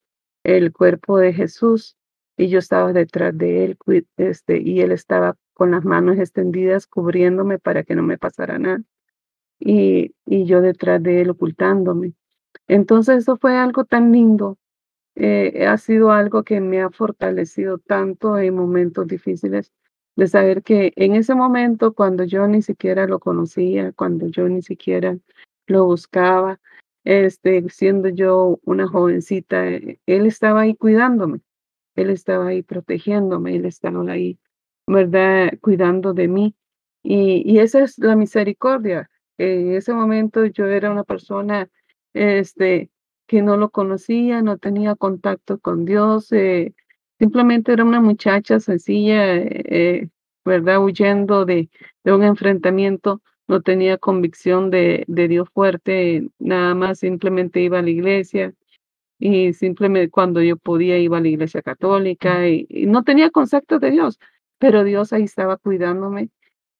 el cuerpo de Jesús y yo estaba detrás de él este, y él estaba con las manos extendidas cubriéndome para que no me pasara nada y, y yo detrás de él ocultándome. Entonces eso fue algo tan lindo, eh, ha sido algo que me ha fortalecido tanto en momentos difíciles de saber que en ese momento cuando yo ni siquiera lo conocía, cuando yo ni siquiera lo buscaba, este, siendo yo una jovencita, eh, él estaba ahí cuidándome, él estaba ahí protegiéndome, él estaba ahí, ¿verdad? Cuidando de mí. Y, y esa es la misericordia. En ese momento yo era una persona este, que no lo conocía, no tenía contacto con Dios, eh, simplemente era una muchacha sencilla, eh, ¿verdad? Huyendo de, un enfrentamiento, no tenía convicción de, Dios fuerte, nada más simplemente iba a la iglesia, y simplemente cuando yo podía iba a la iglesia católica y, no tenía concepto de Dios, pero Dios ahí estaba cuidándome,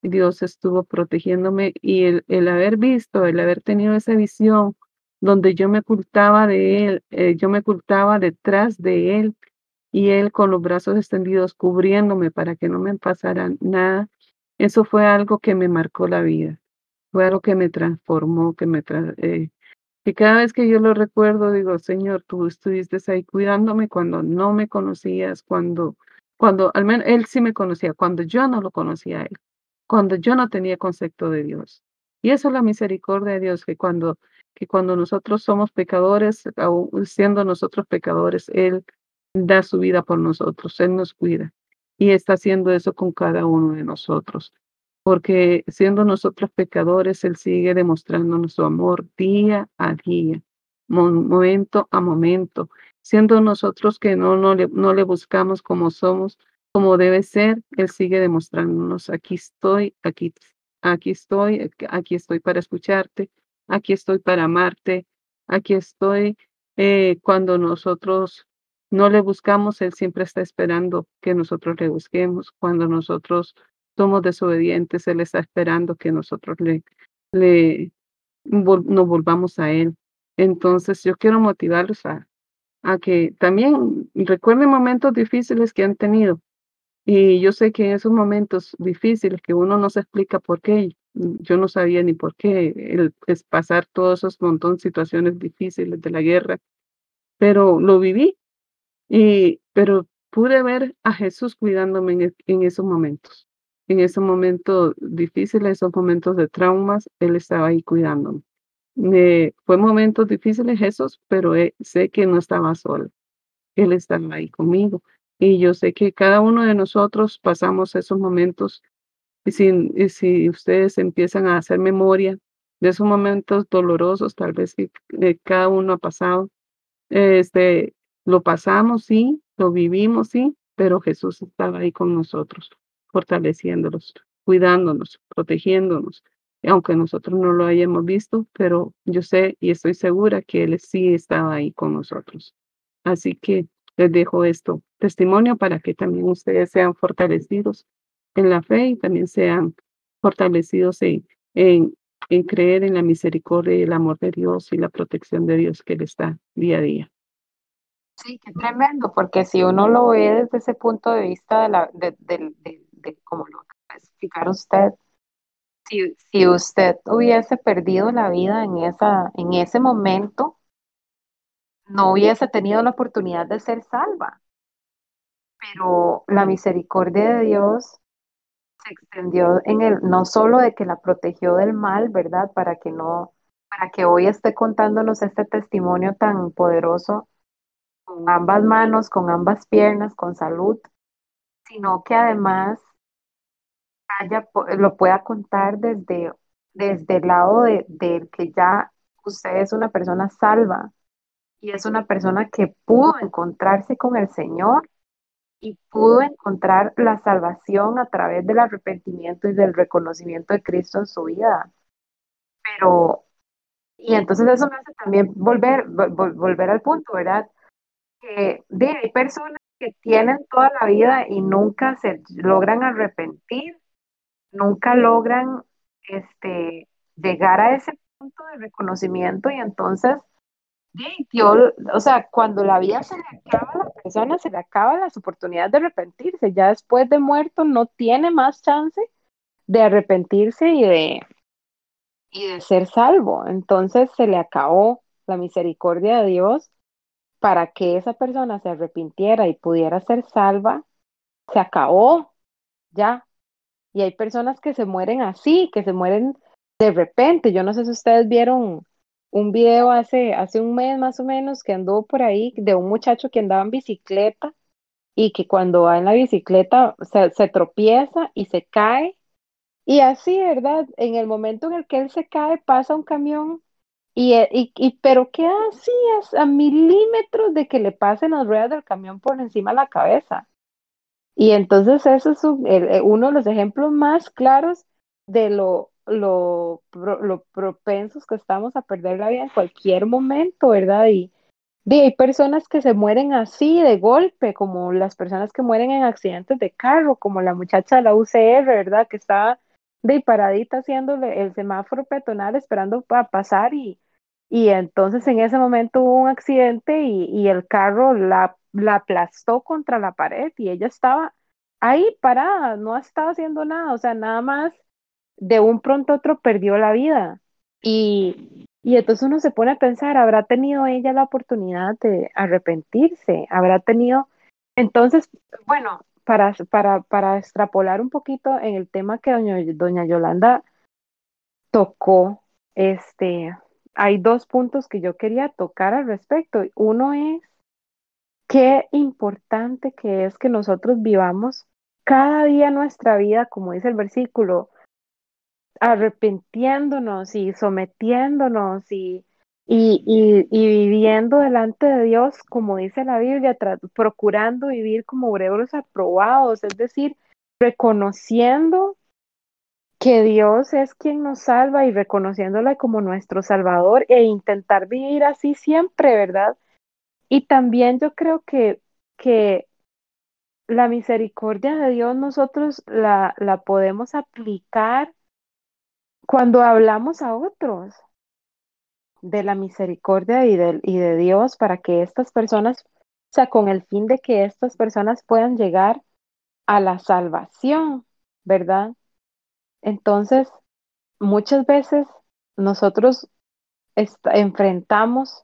Dios estuvo protegiéndome y el haber visto, el haber tenido esa visión donde yo me ocultaba de Él, eh, yo me ocultaba detrás de Él y Él con los brazos extendidos cubriéndome para que no me pasara nada, eso fue algo que me marcó la vida, fue algo que me transformó, que me, eh, y cada vez que yo lo recuerdo, digo, Señor, tú estuviste ahí cuidándome cuando no me conocías, cuando, cuando, al menos Él sí me conocía, cuando yo no lo conocía a Él, cuando yo no tenía concepto de Dios. Y eso es la misericordia de Dios, que cuando, que cuando nosotros somos pecadores, siendo nosotros pecadores, Él da su vida por nosotros, Él nos cuida. Y está haciendo eso con cada uno de nosotros porque siendo nosotros pecadores, Él sigue demostrándonos su amor día a día, momento a momento, siendo nosotros que no, no, le, no le buscamos como somos, como debe ser, Él sigue demostrándonos, aquí estoy, aquí, aquí estoy, aquí estoy para escucharte, aquí estoy para amarte, aquí estoy eh, cuando nosotros no le buscamos, Él siempre está esperando que nosotros le busquemos, cuando nosotros somos desobedientes, Él está esperando que nosotros le, le nos volvamos a Él. Entonces, yo quiero motivarlos a, a que también recuerden momentos difíciles que han tenido. Y yo sé que en esos momentos difíciles que uno no se explica por qué, yo no sabía ni por qué el, es pasar todos esos montón de situaciones difíciles de la guerra, pero lo viví. Y, pero pude ver a Jesús cuidándome en, en esos momentos en ese momento difícil, esos momentos de traumas, Él estaba ahí cuidándome. Me, fue momentos difíciles esos, pero eh, sé que no estaba solo. Él estaba ahí conmigo. Y yo sé que cada uno de nosotros pasamos esos momentos. Y si, si ustedes empiezan a hacer memoria de esos momentos dolorosos, tal vez que cada uno ha pasado, este, lo pasamos, sí, lo vivimos, sí, pero Jesús estaba ahí con nosotros fortaleciéndolos, cuidándonos, protegiéndonos, aunque nosotros no lo hayamos visto, pero yo sé y estoy segura que Él sí estaba ahí con nosotros. Así que les dejo esto, testimonio para que también ustedes sean fortalecidos en la fe y también sean fortalecidos en, en, en creer en la misericordia y el amor de Dios y la protección de Dios que les da día a día. Sí, qué tremendo, porque si uno lo ve desde ese punto de vista de, la, de, de, de como lo acaba de explicar usted, si, si usted hubiese perdido la vida en, esa, en ese momento, no hubiese tenido la oportunidad de ser salva. Pero la misericordia de Dios se extendió en el, no solo de que la protegió del mal, ¿verdad? Para que no, para que hoy esté contándonos este testimonio tan poderoso con ambas manos, con ambas piernas, con salud, sino que además lo pueda contar desde, desde el lado de, que ya usted es una persona salva y es una persona que pudo encontrarse con el Señor y pudo encontrar la salvación a través del arrepentimiento y del reconocimiento de Cristo en su vida. Pero Y entonces eso me hace también volver, volver al punto, ¿verdad? Que de, hay personas que tienen toda la vida y nunca se logran arrepentir, nunca logran este, llegar a ese punto de reconocimiento y entonces, yo, o sea, cuando la vida se le acaba a la persona, se le acaban las oportunidades de arrepentirse, ya después de muerto no tiene más chance de arrepentirse y de, y de ser salvo. Entonces se le acabó la misericordia de Dios para que esa persona se arrepintiera y pudiera ser salva. Se acabó, ya. Y hay personas que se mueren así, que se mueren de repente. Yo no sé si ustedes vieron un video hace, hace un mes más o menos que anduvo por ahí de un muchacho que andaba en bicicleta y que cuando va en la bicicleta se, se tropieza y se cae y así, ¿verdad? En el momento en el que él se cae, pasa un camión y, eh, y, y pero queda así a, milímetros de que le pasen las ruedas del camión por encima de la cabeza. Y entonces eso es eh, uno de los ejemplos más claros de lo, lo, lo propensos que estamos a perder la vida en cualquier momento, ¿verdad? Y, y hay personas que se mueren así de golpe, como las personas que mueren en accidentes de carro, como la muchacha de la UCR, ¿verdad? Que estaba de paradita haciéndole el semáforo peatonal esperando para pasar y, y entonces en ese momento hubo un accidente y, y el carro la, la, aplastó contra la pared y ella estaba ahí parada, no estaba haciendo nada, o sea, nada más de un pronto a otro perdió la vida. Y, y entonces uno se pone a pensar, ¿habrá tenido ella la oportunidad de arrepentirse? ¿Habrá tenido... Entonces, bueno, para, para, para extrapolar un poquito en el tema que doña, doña Yolanda tocó, este, hay dos puntos que yo quería tocar al respecto. Uno es qué importante que es que nosotros vivamos cada día nuestra vida, como dice el versículo, arrepintiéndonos y sometiéndonos y y, viviendo delante de Dios, como dice la Biblia, procurando vivir como obreros aprobados, es decir, reconociendo que Dios es quien nos salva y reconociéndola como nuestro Salvador e intentar vivir así siempre, ¿verdad? Y también yo creo que, que la misericordia de Dios nosotros la, la podemos aplicar cuando hablamos a otros de la misericordia y de, y de Dios para que estas personas, o sea, con el fin de que estas personas puedan llegar a la salvación, ¿verdad? Entonces, muchas veces nosotros enfrentamos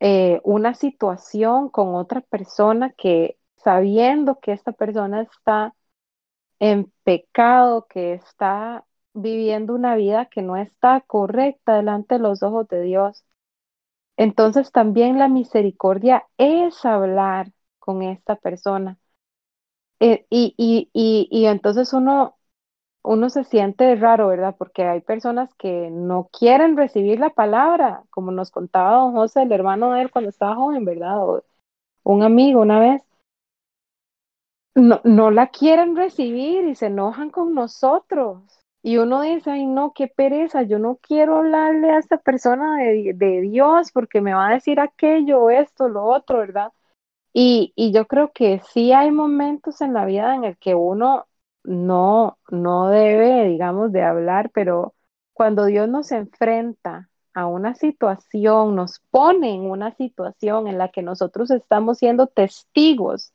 eh, una situación con otra persona que sabiendo que esta persona está en pecado, que está viviendo una vida que no está correcta delante de los ojos de Dios. Entonces también la misericordia es hablar con esta persona. Eh, y, y, y, y, entonces uno, uno se siente raro, ¿verdad? Porque hay personas que no quieren recibir la palabra, como nos contaba don José, el hermano de él cuando estaba joven, ¿verdad? Un amigo una vez. No, no la quieren recibir y se enojan con nosotros. Y uno dice, ay no, qué pereza, yo no quiero hablarle a esta persona de, Dios porque me va a decir aquello, esto, lo otro, ¿verdad? Y, y, yo creo que sí hay momentos en la vida en el que uno no, no debe, digamos, de hablar, pero cuando Dios nos enfrenta a una situación, nos pone en una situación en la que nosotros estamos siendo testigos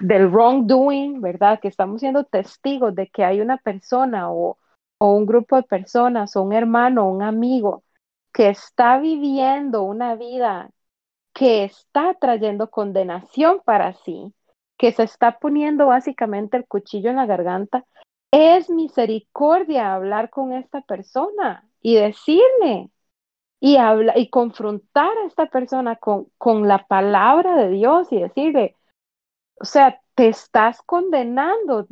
del wrongdoing, ¿verdad? Que estamos siendo testigos de que hay una persona o, o un grupo de personas un hermano un amigo que está viviendo una vida que está trayendo condenación para sí, que se está poniendo básicamente el cuchillo en la garganta, es misericordia hablar con esta persona y decirle y, habla, y confrontar a esta persona con, con la palabra de Dios y decirle, o sea, te estás condenando.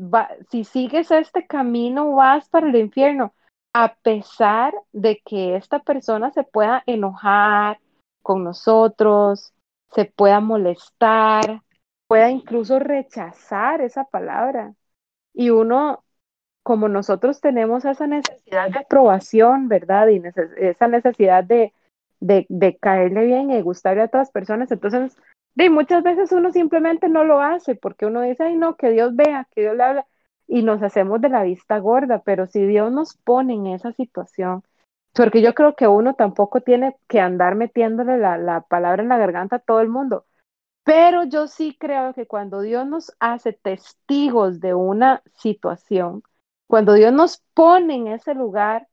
si sigues este camino, vas para el infierno, a pesar de que esta persona se pueda enojar con nosotros, se pueda molestar, pueda incluso rechazar esa palabra. Y uno, como nosotros tenemos esa necesidad de aprobación, ¿verdad? Y esa necesidad de, de, de, caerle bien y gustarle a las personas, entonces, de muchas veces uno simplemente no lo hace porque uno dice, ay, no, que Dios vea, que Dios le habla, y nos hacemos de la vista gorda, pero si Dios nos pone en esa situación, porque yo creo que uno tampoco tiene que andar metiéndole la, la palabra en la garganta a todo el mundo, pero yo sí creo que cuando Dios nos hace testigos de una situación, cuando Dios nos pone en ese lugar,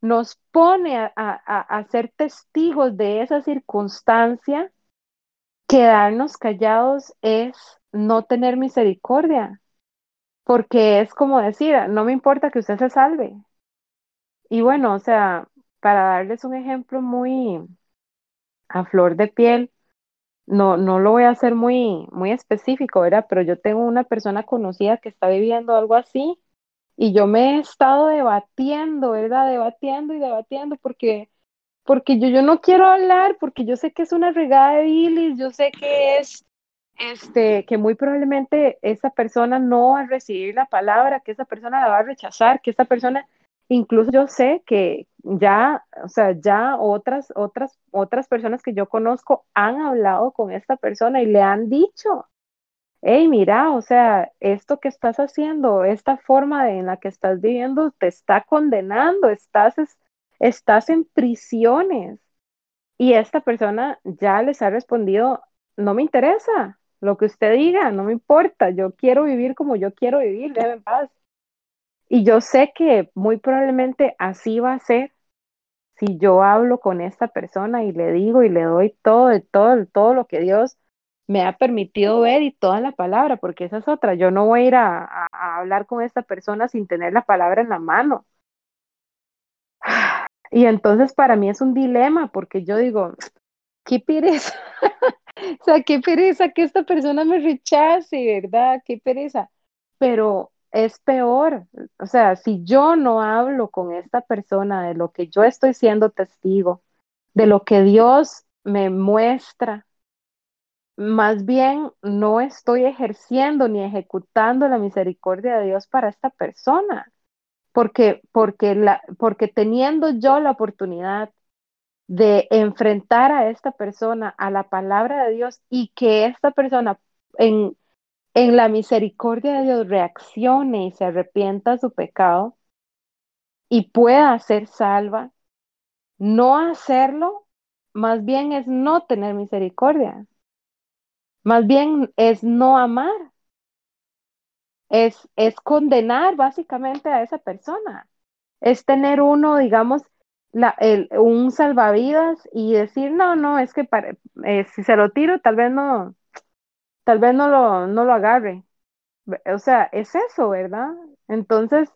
nos pone a, a, ser testigos de esa circunstancia, quedarnos callados es no tener misericordia, porque es como decir, no me importa que usted se salve. Y bueno, o sea, para darles un ejemplo muy a flor de piel, no, no lo voy a hacer muy, muy específico, ¿verdad? Pero yo tengo una persona conocida que está viviendo algo así y yo me he estado debatiendo, ¿verdad? Debatiendo y debatiendo porque, porque yo, yo no quiero hablar, porque yo sé que es una regada de bilis, yo sé que es, este, que muy probablemente esa persona no va a recibir la palabra, que esa persona la va a rechazar, que esa persona, incluso yo sé que ya, o sea, ya otras, otras, otras personas que yo conozco han hablado con esta persona y le han dicho, hey, mira, o sea, esto que estás haciendo, esta forma de, en la que estás viviendo te está condenando, estás, estás en prisiones. Y esta persona ya les ha respondido, no me interesa lo que usted diga, no me importa, yo quiero vivir como yo quiero vivir, déjeme en paz. Y yo sé que muy probablemente así va a ser si yo hablo con esta persona y le digo y le doy todo, todo, todo lo que Dios me ha permitido ver y toda la palabra, porque esa es otra. Yo no voy a ir a, hablar con esta persona sin tener la palabra en la mano. Y entonces para mí es un dilema, porque yo digo, qué pereza, o sea, qué pereza que esta persona me rechace, ¿verdad? Qué pereza. Pero es peor, o sea, si yo no hablo con esta persona de lo que yo estoy siendo testigo, de lo que Dios me muestra más bien no estoy ejerciendo ni ejecutando la misericordia de Dios para esta persona, porque, porque, la, porque teniendo yo la oportunidad de enfrentar a esta persona a la palabra de Dios y que esta persona en, en la misericordia de Dios reaccione y se arrepienta de su pecado y pueda ser salva, no hacerlo, más bien es no tener misericordia. Más bien es no amar. Es, es condenar básicamente a esa persona. Es tener uno, digamos, la, el, un salvavidas y decir, no, no, es que eh, si se lo tiro, tal vez no, tal vez no lo, no lo agarre. O sea, es eso, ¿verdad? Entonces,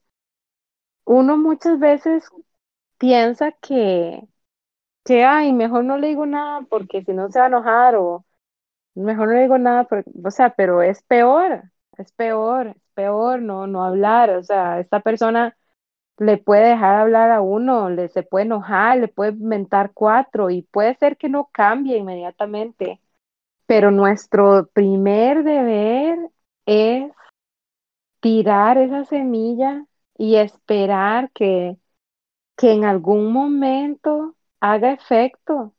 uno muchas veces piensa que, que, ay, mejor no le digo nada porque si no se va a enojar o, mejor no digo nada, o sea, pero es peor, es peor, peor no, no hablar, o sea, esta persona le puede dejar hablar a uno, le se puede enojar, le puede mentar cuatro y puede ser que no cambie inmediatamente, pero nuestro primer deber es tirar esa semilla y esperar que, que en algún momento haga efecto,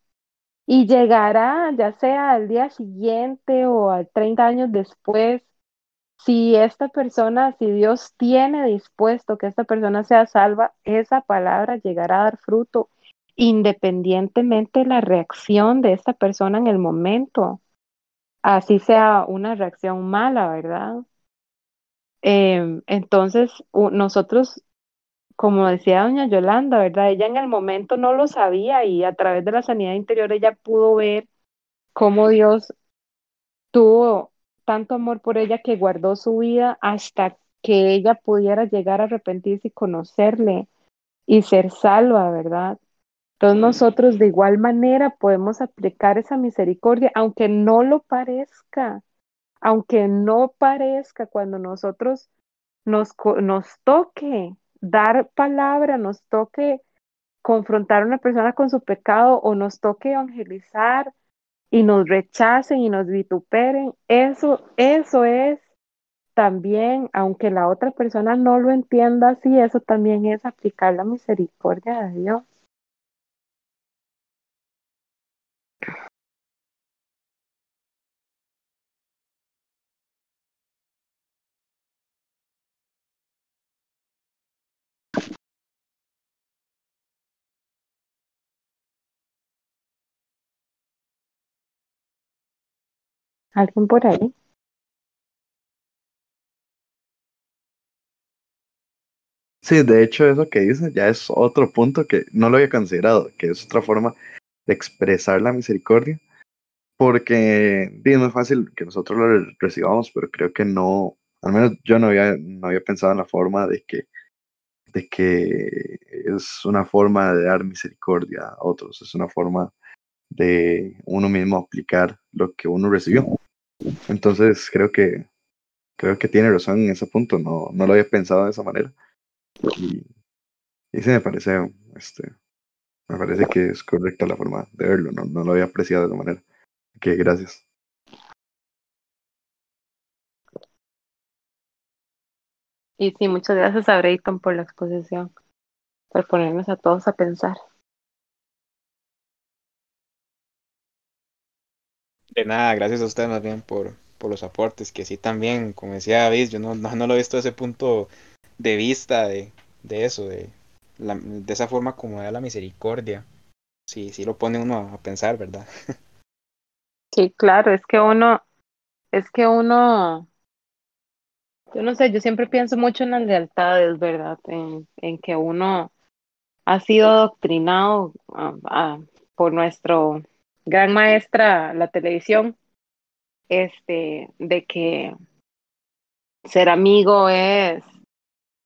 y llegará ya sea al día siguiente o a 30 años después, si esta persona, si Dios tiene dispuesto que esta persona sea salva, esa palabra llegará a dar fruto independientemente de la reacción de esta persona en el momento. Así sea una reacción mala, ¿verdad? Em, entonces, nosotros como decía doña Yolanda, ¿verdad? Ella en el momento no lo sabía y a través de la sanidad interior ella pudo ver cómo Dios tuvo tanto amor por ella que guardó su vida hasta que ella pudiera llegar a arrepentirse y conocerle y ser salva, ¿verdad? Entonces nosotros de igual manera podemos aplicar esa misericordia, aunque no lo parezca, aunque no parezca cuando nosotros nos, nos toque dar palabra, nos toque confrontar a una persona con su pecado o nos toque evangelizar y nos rechacen y nos vituperen, eso, eso es también, aunque la otra persona no lo entienda así, eso también es aplicar la misericordia de Dios. ¿Alguien por ahí? Sí, de hecho eso que dice ya es otro punto que no lo había considerado, que es otra forma de expresar la misericordia, porque no es fácil que nosotros lo recibamos, pero creo que no, al menos yo no había, no había pensado en la forma de que, de que es una forma de dar misericordia a otros, es una forma de uno mismo aplicar lo que uno recibió. Entonces creo que creo que tiene razón en ese punto, no, no lo había pensado de esa manera. Y, y me parece, este, me parece que es correcta la forma de verlo, no, no lo había apreciado de esa manera. Ok, gracias. Y sí, muchas gracias a Brayton por la exposición, por ponernos a todos a pensar. Nada, gracias a usted más bien por, por los aportes, que sí también, como decía David, yo no, no, no lo he visto desde ese punto de vista de, de eso, de, de esa forma como da la misericordia. Sí, sí lo pone uno a pensar, ¿verdad? Sí, claro, es que uno, es que uno, yo no sé, yo siempre pienso mucho en las lealtades, ¿verdad? En, en que uno ha sido adoctrinado ah, ah, por nuestro gran maestra, la televisión, este, de que ser amigo es,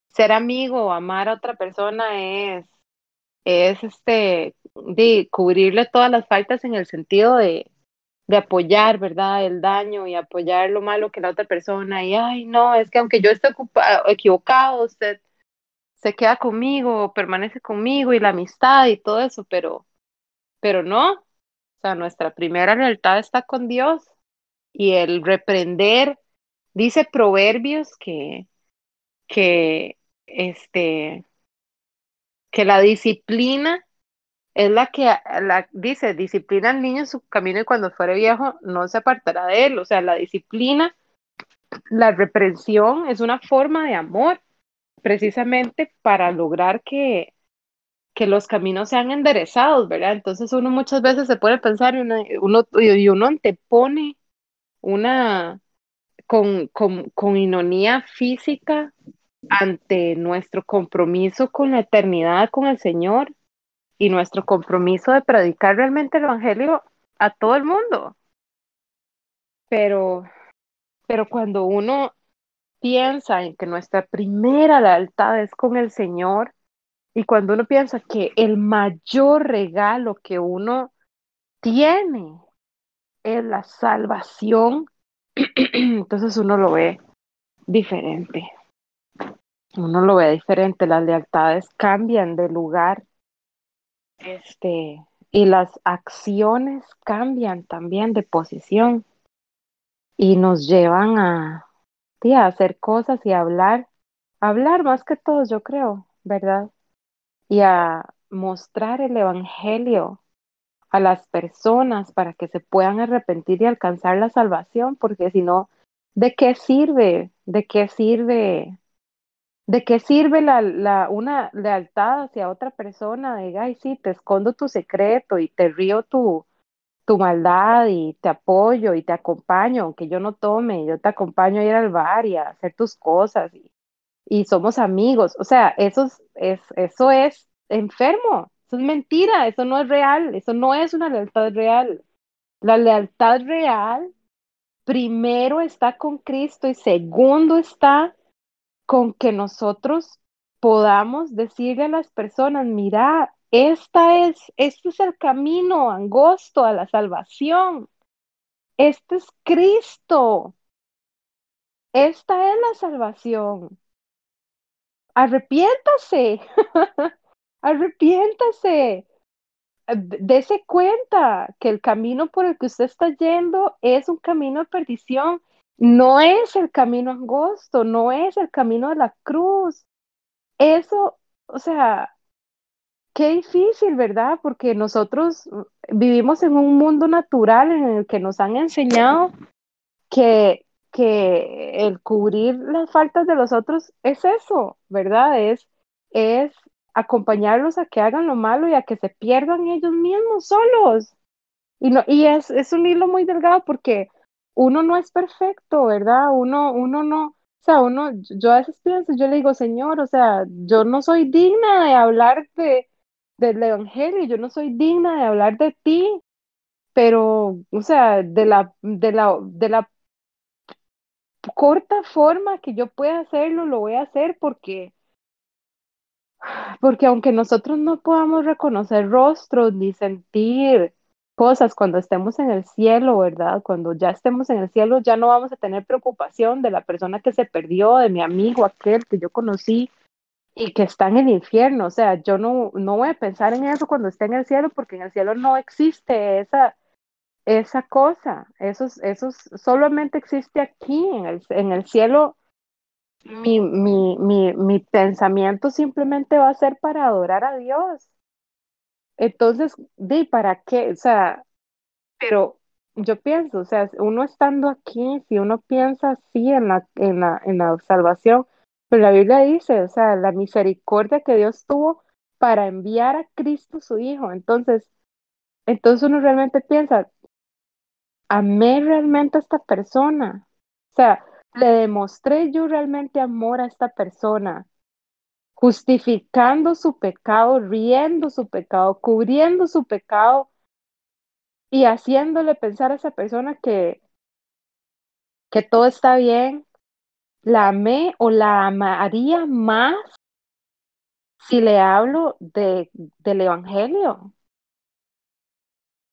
ser amigo amar a otra persona es, es este, de cubrirle todas las faltas en el sentido de, de apoyar, ¿verdad? El daño y apoyar lo malo que la otra persona. Y, ay, no, es que aunque yo esté ocupado, equivocado, usted se queda conmigo, permanece conmigo y la amistad y todo eso, pero, pero no. O sea, nuestra primera lealtad está con Dios y el reprender, dice Proverbios que, que, este, que la disciplina es la que la, dice, disciplina al niño en su camino y cuando fuere viejo no se apartará de él. O sea, la disciplina, la reprensión es una forma de amor, precisamente para lograr que, que los caminos sean enderezados, ¿verdad? Entonces uno muchas veces se puede pensar y uno, uno, y uno antepone una con, con, con ironía física ante nuestro compromiso con la eternidad, con el Señor y nuestro compromiso de predicar realmente el Evangelio a todo el mundo. Pero, pero cuando uno piensa en que nuestra primera lealtad es con el Señor y cuando uno piensa que el mayor regalo que uno tiene es la salvación, entonces uno lo ve diferente. Uno lo ve diferente, las lealtades cambian de lugar este, y las acciones cambian también de posición y nos llevan a, hacer cosas y hablar, hablar más que todo, yo creo, ¿verdad? Y a mostrar el Evangelio a las personas para que se puedan arrepentir y alcanzar la salvación, porque si no, ¿de qué sirve? ¿De qué sirve ¿De qué sirve la, la, una lealtad hacia otra persona? De, ay, sí, te escondo tu secreto y te río tu, tu maldad y te apoyo y te acompaño, aunque yo no tome, yo te acompaño a ir al bar y a hacer tus cosas y, y somos amigos. O sea, eso es, eso es enfermo, eso es mentira, eso no es real, eso no es una lealtad real. La lealtad real primero está con Cristo y segundo está con que nosotros podamos decirle a las personas, mira, esta es, este es el camino angosto a la salvación. Este es Cristo. Esta es la salvación. Arrepiéntase. Arrepiéntase. Dese cuenta que el camino por el que usted está yendo es un camino de perdición no es el camino angosto, no es el camino de la cruz. Eso, o sea, qué difícil, ¿verdad? Porque nosotros vivimos en un mundo natural en el que nos han enseñado que, que el cubrir las faltas de los otros es eso, ¿verdad? Es, es acompañarlos a que hagan lo malo y a que se pierdan ellos mismos solos. Y, no, y es, es un hilo muy delgado porque uno no es perfecto, ¿verdad? Uno, uno no, o sea, uno, yo a veces pienso, yo le digo, Señor, o sea, yo no soy digna de hablar de, del Evangelio, yo no soy digna de hablar de ti, pero, o sea, de la, de la, de la corta forma que yo pueda hacerlo, lo voy a hacer porque, porque aunque nosotros no podamos reconocer rostros ni sentir cosas cuando estemos en el cielo, ¿verdad? Cuando ya estemos en el cielo, ya no vamos a tener preocupación de la persona que se perdió, de mi amigo, aquel que yo conocí y que está en el infierno. O sea, yo no, no voy a pensar en eso cuando esté en el cielo, porque en el cielo no existe esa, esa cosa. Eso, solamente existe aquí, en el, en el cielo. Mi, mi, mi, mi pensamiento simplemente va a ser para adorar a Dios. Entonces, ¿de para qué? O sea, pero yo pienso, o sea, uno estando aquí, si uno piensa así en la, en la, en la salvación, pero la Biblia dice, o sea, la misericordia que Dios tuvo para enviar a Cristo su Hijo. Entonces, entonces uno realmente piensa, amé realmente a esta persona. O sea, le demostré yo realmente amor a esta persona justificando su pecado, riendo su pecado, cubriendo su pecado y haciéndole pensar a esa persona que, que todo está bien, la amé o la amaría más si le hablo de, del Evangelio,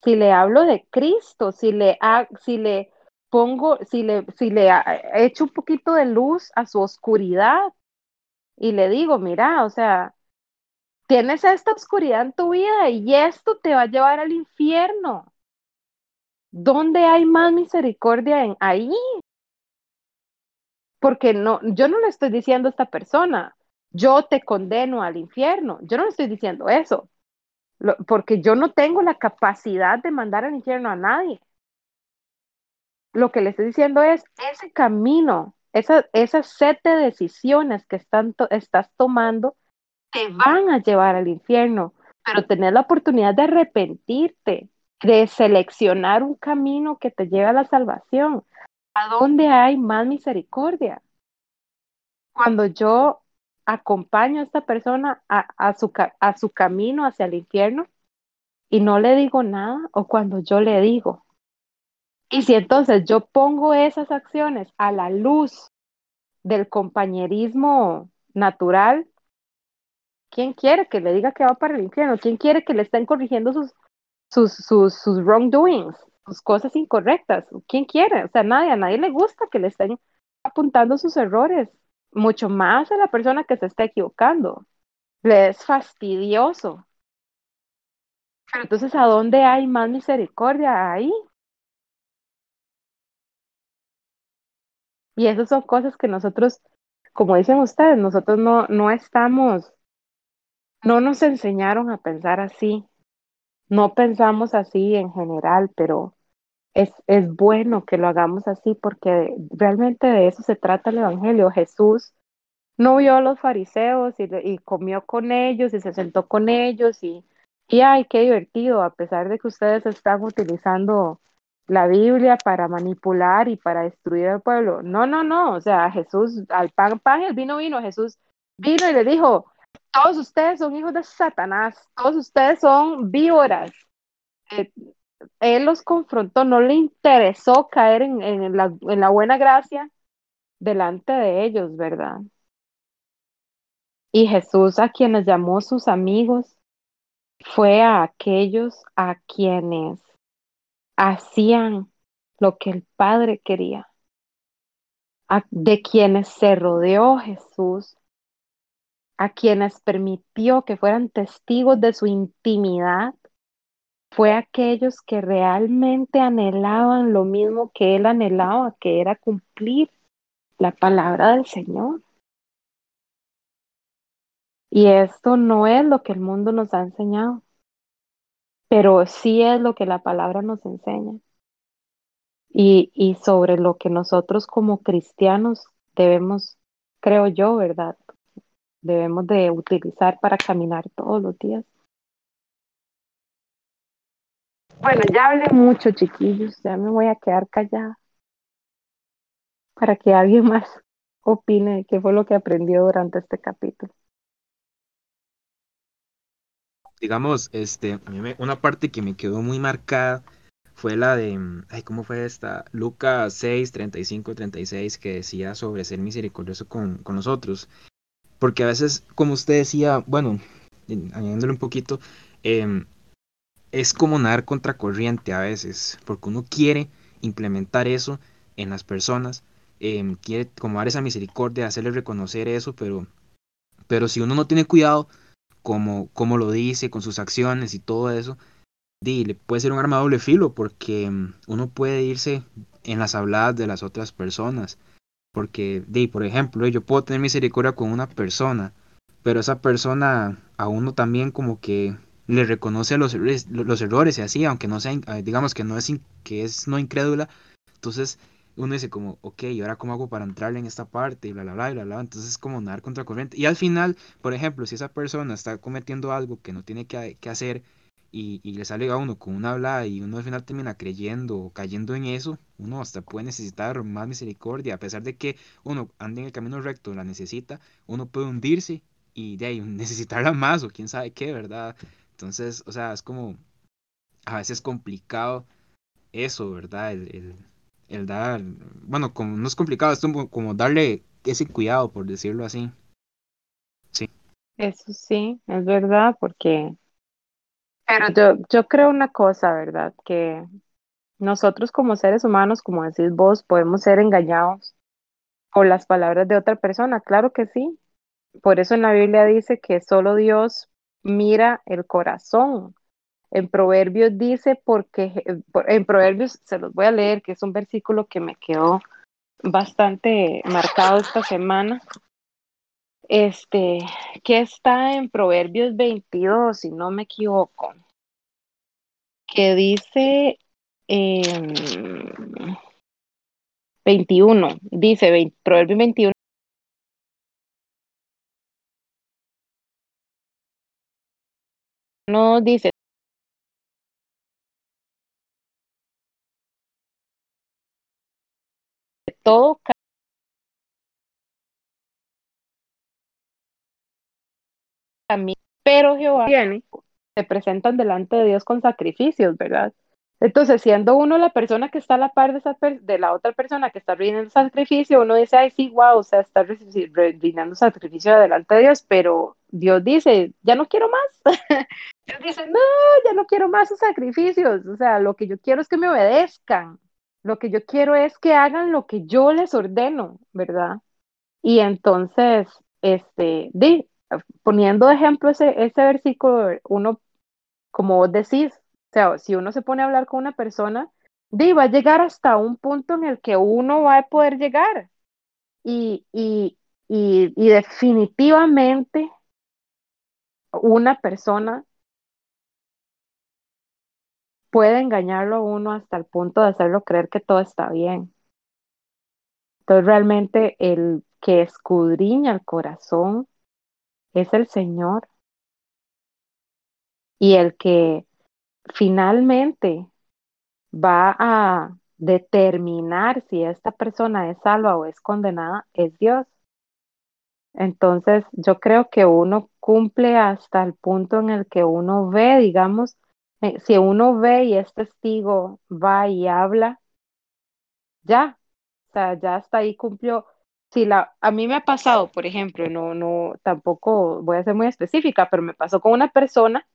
si le hablo de Cristo, si le, si le pongo, si le, si le echo un poquito de luz a su oscuridad y le digo, mira, o sea, tienes esta oscuridad en tu vida y esto te va a llevar al infierno. ¿Dónde hay más misericordia en ahí? Porque no, yo no le estoy diciendo a esta persona, yo te condeno al infierno. Yo no le estoy diciendo eso, porque yo no tengo la capacidad de mandar al infierno a nadie. Lo que le estoy diciendo es ese camino, esa, esa set de decisiones que están estás tomando te van a llevar al infierno, pero tener la oportunidad de arrepentirte, de seleccionar un camino que te lleve a la salvación. ¿A dónde hay más misericordia? Cuando yo acompaño a esta persona a, su, a su camino hacia el infierno y no le digo nada, o cuando yo le digo. Y si entonces yo pongo esas acciones a la luz del compañerismo natural, ¿quién quiere que le diga que va para el infierno? ¿Quién quiere que le estén corrigiendo sus, sus, sus, sus wrongdoings, sus cosas incorrectas? ¿Quién quiere? O sea, nadie, a nadie le gusta que le estén apuntando sus errores, mucho más a la persona que se está equivocando. Le es fastidioso. Pero entonces, ¿a dónde hay más misericordia? Ahí. Y esas son cosas que nosotros, como dicen ustedes, nosotros no, no estamos no nos enseñaron a pensar así. No pensamos así en general, pero es, es bueno que lo hagamos así porque realmente de eso se trata el Evangelio. Jesús no vio a los fariseos y, comió con ellos y se sentó con ellos y, y ay, qué divertido, a pesar de que ustedes están utilizando la Biblia para manipular y para destruir al pueblo. No, no, no, o sea, Jesús, al pan, pan, el vino, vino, Jesús vino y le dijo, todos ustedes son hijos de Satanás, todos ustedes son víboras. Eh, él los confrontó, no le interesó caer en, en, la, en la buena gracia delante de ellos, ¿verdad? Y Jesús a quienes llamó sus amigos fue a aquellos a quienes hacían lo que el Padre quería, de quienes se rodeó Jesús a quienes permitió que fueran testigos de su intimidad fue aquellos que realmente anhelaban lo mismo que él anhelaba, que era cumplir la palabra del Señor. Y esto no es lo que el mundo nos ha enseñado, pero sí es lo que la palabra nos enseña. Y, y sobre lo que nosotros como cristianos debemos, creo yo, ¿verdad? Debemos de utilizar para caminar todos los días. Bueno, ya hablé mucho, chiquillos, ya me voy a quedar callada para que alguien más opine qué fue lo que aprendió durante este capítulo. digamos, este, a mí me- una parte que me quedó muy marcada fue la de, mm, ay, ¿cómo fue esta? Lucas 6, 35, 36, que decía sobre ser misericordioso con, con nosotros. Porque a veces, como usted decía, bueno, en- añadiéndole un poquito, em, es como nadar contracorriente a veces, porque uno quiere implementar eso en las personas, em, quiere como dar esa misericordia, hacerles reconocer eso, pero, pero si uno no tiene cuidado, como, como lo dice, con sus acciones y todo eso, di, le puede ser un arma doble filo porque mm, uno puede irse en las habladas de las otras personas. Porque, di, por ejemplo, yo puedo tener misericordia con una persona, pero esa persona a uno también como que le reconoce los, los errores y así, aunque no sea, eh, digamos que no es, que es no incrédula, entonces uno dice como, ok, ¿y ahora cómo hago para entrarle en esta parte? Y bla, bla, bla, y bla, bla, entonces es como nadar contra corriente. Y al final, por ejemplo, si esa persona está cometiendo algo que no tiene que, que hacer y, y le sale a uno con una habla y uno al final termina creyendo o cayendo en eso, uno hasta puede necesitar más misericordia, a pesar de que uno ande en el camino recto, la necesita, uno puede hundirse y de ahí necesitarla más o quién sabe qué, ¿verdad? Entonces, o sea, es como a veces complicado eso, ¿verdad? El, el, el dar, bueno, como no es complicado, es como, darle ese cuidado, por decirlo así. Eso sí, es verdad, porque, pero yo, yo creo una cosa, ¿verdad? Que nosotros como seres humanos, como decís vos, podemos ser engañados por las palabras de otra persona, claro que sí. Por eso en la Biblia dice que solo Dios mira el corazón. En Proverbios dice, porque eh, en Proverbios se los voy a leer, que es un versículo que me quedó bastante marcado esta semana. Este, que está en Proverbios 22, si no me equivoco, que dice em, 21, dice 20, Proverbios 21, dice todo camino, pero Jehová se presentan delante de Dios con sacrificios, ¿verdad? Entonces, siendo uno la persona que está a la par de, esa per- de la otra persona que está rindiendo sacrificio, uno dice, ay, sí, wow, o sea, está rindiendo sacrificio delante de Dios, pero Dios dice, ya no quiero más. Dios dice, no, ya no quiero más sus sacrificios, o sea, lo que yo quiero es que me obedezcan, lo que yo quiero es que hagan lo que yo les ordeno, ¿verdad? Y entonces, este, di, poniendo de ejemplo ese, ese versículo, uno, como vos decís, o sea, si uno se pone a hablar con una persona, di, va a llegar hasta un punto en el que uno va a poder llegar. Y, y, y definitivamente una persona puede engañarlo uno hasta el punto de hacerlo creer que todo está bien. Entonces realmente el que escudriña el corazón es el Señor y el que finalmente va a determinar si esta persona es salva o es condenada es Dios. Entonces yo creo que uno cumple hasta el punto en el que uno ve, digamos, si uno ve y es testigo, va y habla, ya, o sea, ya hasta ahí cumplió. Si la, a mí me ha pasado, por ejemplo, no, no, tampoco voy a ser muy específica, pero me pasó con una persona,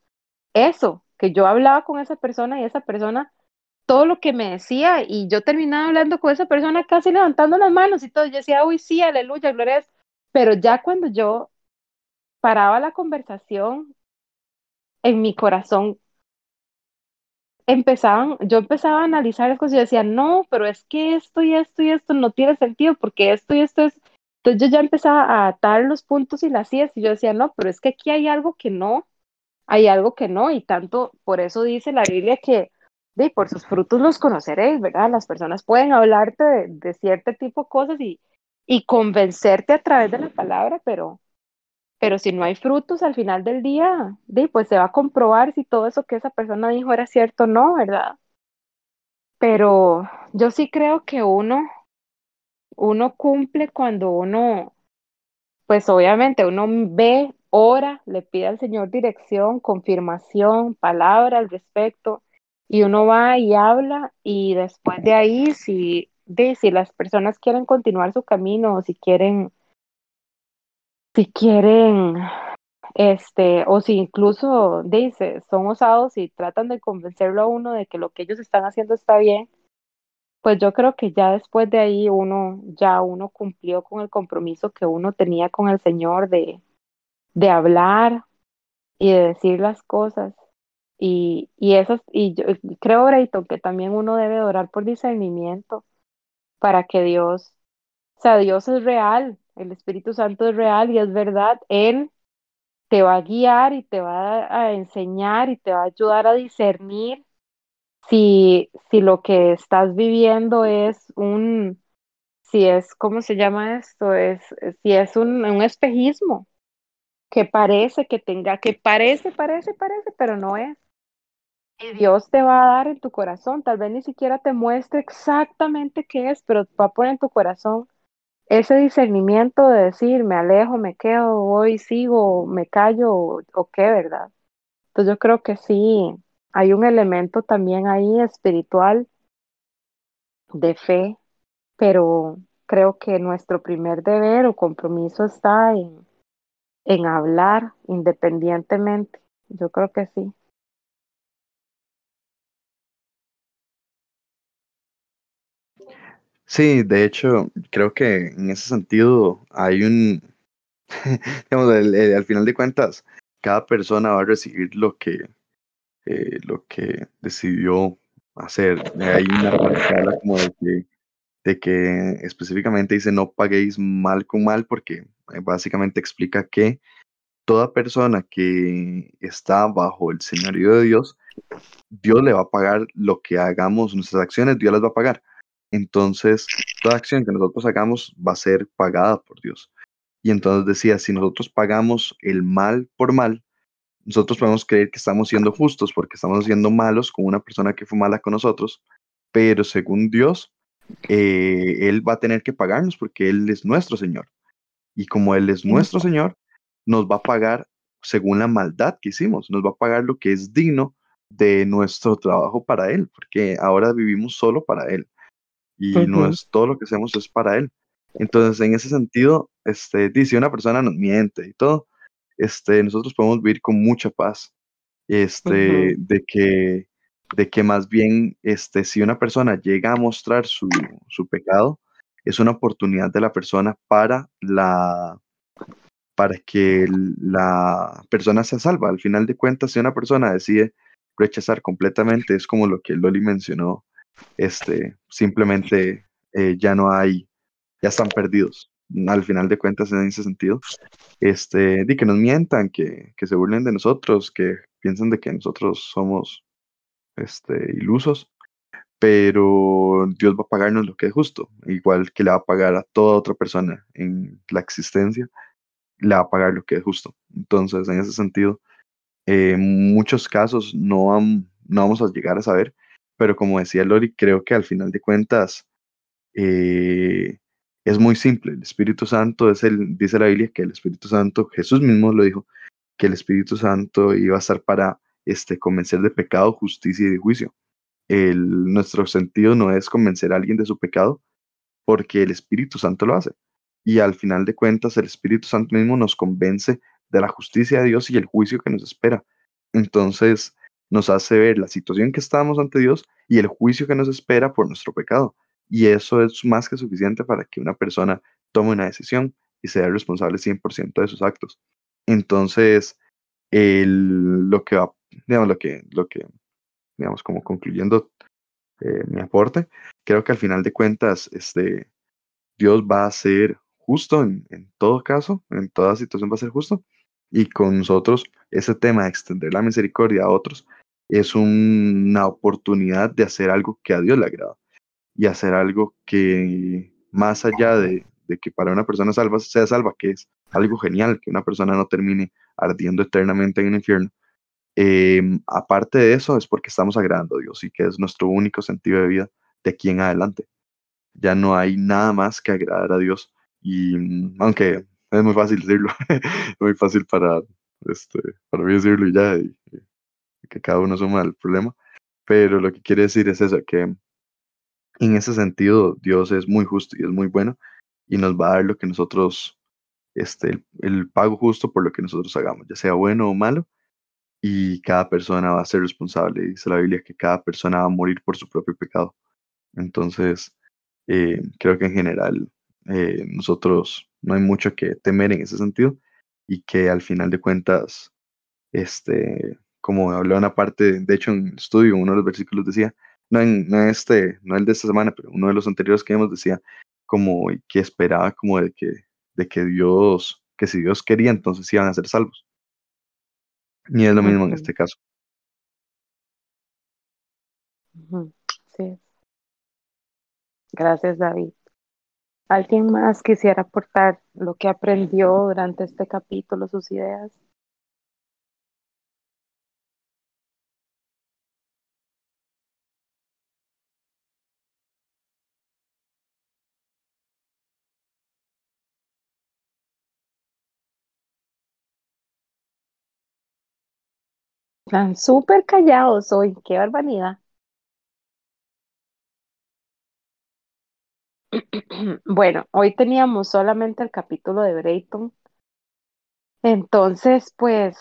eso, que yo hablaba con esa persona y esa persona, todo lo que me decía, y yo terminaba hablando con esa persona casi levantando las manos y todo, yo decía, uy, sí, aleluya, gloria. Pero ya cuando yo paraba la conversación, en mi corazón empezaban, yo empezaba a analizar las cosas y decía, no, pero es que esto y esto y esto no tiene sentido porque esto y esto es. Entonces yo ya empezaba a atar los puntos y las sillas y yo decía, no, pero es que aquí hay algo que no, hay algo que no, y tanto por eso dice la Biblia que de, por sus frutos los conoceréis, ¿verdad? Las personas pueden hablarte de, de cierto tipo de cosas y, y convencerte a través de la palabra, pero, pero si no hay frutos al final del día, pues se va a comprobar si todo eso que esa persona dijo era cierto o no, ¿verdad? Pero yo sí creo que uno, uno cumple cuando uno, pues obviamente uno ve, ora, le pide al Señor dirección, confirmación, palabra al respecto, y uno va y habla, y después de ahí, si, si las personas quieren continuar su camino, o si quieren, si quieren este, o si incluso dice, son osados y tratan de convencerlo a uno de que lo que ellos están haciendo está bien, pues yo creo que ya después de ahí uno, ya uno cumplió con el compromiso que uno tenía con el Señor de, de hablar y de decir las cosas. Y, y eso, y yo creo, Brayton, que también uno debe orar por discernimiento para que Dios, o sea, Dios es real, el Espíritu Santo es real y es verdad, Él te va a guiar y te va a enseñar y te va a ayudar a discernir si, si lo que estás viviendo es un, si es, ¿cómo se llama esto? Es, si es un, un espejismo que parece que tenga, que parece, parece, parece, pero no es. Y Dios te va a dar en tu corazón, tal vez ni siquiera te muestre exactamente qué es, pero va a poner en tu corazón ese discernimiento de decir, me alejo, me quedo, voy, sigo, me callo o, qué, ¿verdad? Entonces yo creo que sí, hay un elemento también ahí espiritual de fe, pero creo que nuestro primer deber o compromiso está en, en hablar independientemente. Yo creo que sí. Sí, de hecho, creo que en ese sentido hay un, digamos, el- al final de cuentas, cada persona va a recibir lo que, eh, lo que decidió hacer. Hay una habla como de que, de que específicamente dice no paguéis mal con mal porque eh, básicamente explica que toda persona que está bajo el señorío de Dios, Dios le va a pagar lo que hagamos, nuestras acciones, Dios las va a pagar. Entonces, toda acción que nosotros hagamos va a ser pagada por Dios. Y entonces decía, si nosotros pagamos el mal por mal, nosotros podemos creer que estamos siendo justos porque estamos siendo malos con una persona que fue mala con nosotros, pero según Dios, eh, Él va a tener que pagarnos porque Él es nuestro Señor. Y como Él es nuestro Señor, nos va a pagar según la maldad que hicimos, nos va a pagar lo que es digno de nuestro trabajo para Él, porque ahora vivimos solo para Él y no es todo lo que hacemos es para Él. Entonces, en ese sentido, este, si una persona nos miente y todo, este, nosotros podemos vivir con mucha paz, este, de que, de que más bien, este, si una persona llega a mostrar su, su pecado, es una oportunidad de la persona para la, para que la persona sea salva. Al final de cuentas, si una persona decide rechazar completamente, es como lo que Loli mencionó, este, simplemente eh, ya no hay, ya están perdidos. Al final de cuentas, en ese sentido, este, que nos mientan, que, que se burlen de nosotros, que piensan de que nosotros somos este, ilusos, pero Dios va a pagarnos lo que es justo, igual que le va a pagar a toda otra persona en la existencia, le va a pagar lo que es justo. Entonces, en ese sentido, eh, en muchos casos no, vam- no vamos a llegar a saber, pero como decía Lori, creo que al final de cuentas eh, es muy simple. El Espíritu Santo es el, dice la Biblia que el Espíritu Santo, Jesús mismo lo dijo, que el Espíritu Santo iba a estar para este, convencer de pecado, justicia y de juicio. El, nuestro sentido no es convencer a alguien de su pecado, porque el Espíritu Santo lo hace. Y al final de cuentas, el Espíritu Santo mismo nos convence de la justicia de Dios y el juicio que nos espera. Entonces, nos hace ver la situación que estamos ante Dios y el juicio que nos espera por nuestro pecado. Y eso es más que suficiente para que una persona tome una decisión y sea responsable 100% de sus actos. Entonces, el- lo que va, digamos, lo que, lo que digamos, como concluyendo eh, mi aporte, creo que al final de cuentas, este, Dios va a ser justo en, en todo caso, en toda situación va a ser justo, y con nosotros ese tema de extender la misericordia a otros es una oportunidad de hacer algo que a Dios le agrada y hacer algo que más allá de, de que para una persona salva sea salva, que es algo genial, que una persona no termine ardiendo eternamente en el infierno. Em, aparte de eso, es porque estamos agradando a Dios y que es nuestro único sentido de vida de aquí en adelante. Ya no hay nada más que agradar a Dios. Y mm, aunque es muy fácil decirlo, muy fácil para, este, para mí decirlo y ya, que cada uno suma el problema. Pero lo que quiere decir es eso, que en ese sentido Dios es muy justo y es muy bueno y nos va a dar lo que nosotros, este, el, pago justo por lo que nosotros hagamos, ya sea bueno o malo, y cada persona va a ser responsable. Dice la Biblia que cada persona va a morir por su propio pecado. Entonces, eh, creo que en general eh, nosotros no hay mucho que temer en ese sentido y que al final de cuentas, este, como habló una parte, de hecho en el estudio, uno de los versículos decía, no, en, no este, no el de esta semana, pero uno de los anteriores que vimos decía, como que esperaba como de que, de que Dios, que si Dios quería, entonces iban a ser salvos. Y es lo mismo en este caso. Sí, gracias, David. ¿Alguien más quisiera aportar lo que aprendió durante este capítulo, sus ideas? Están súper callados hoy, qué barbaridad. Bueno, hoy teníamos solamente el capítulo de Brayton, entonces, pues,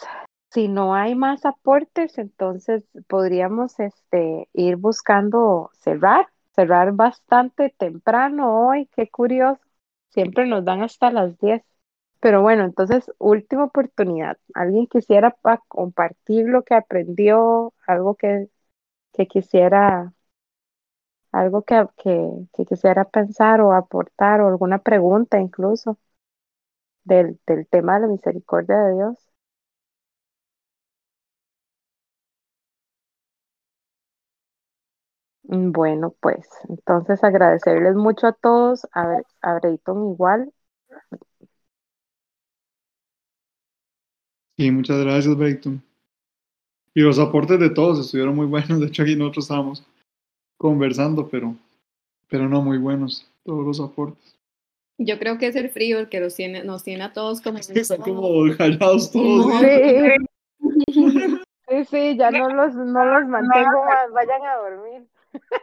si no hay más aportes, entonces podríamos este, ir buscando cerrar, cerrar bastante temprano hoy, qué curioso, siempre nos dan hasta las 10. Pero bueno, entonces, última oportunidad. ¿Alguien quisiera pa- compartir lo que aprendió, algo que, que quisiera algo que, que, quisiera pensar o aportar o alguna pregunta incluso del, del tema de la misericordia de Dios. Mm, Bueno, pues entonces agradecerles mucho a todos, a, a igual. Y muchas gracias, Brayton. Y los aportes de todos estuvieron muy buenos. De hecho, aquí nosotros estábamos conversando, pero, pero no muy buenos todos los aportes. Yo creo que es el frío el que los tiene, nos tiene a todos como... Es que están como callados todos. ¿sí? Sí, sí, sí, ya no los, no los mantengo más, vayan a dormir,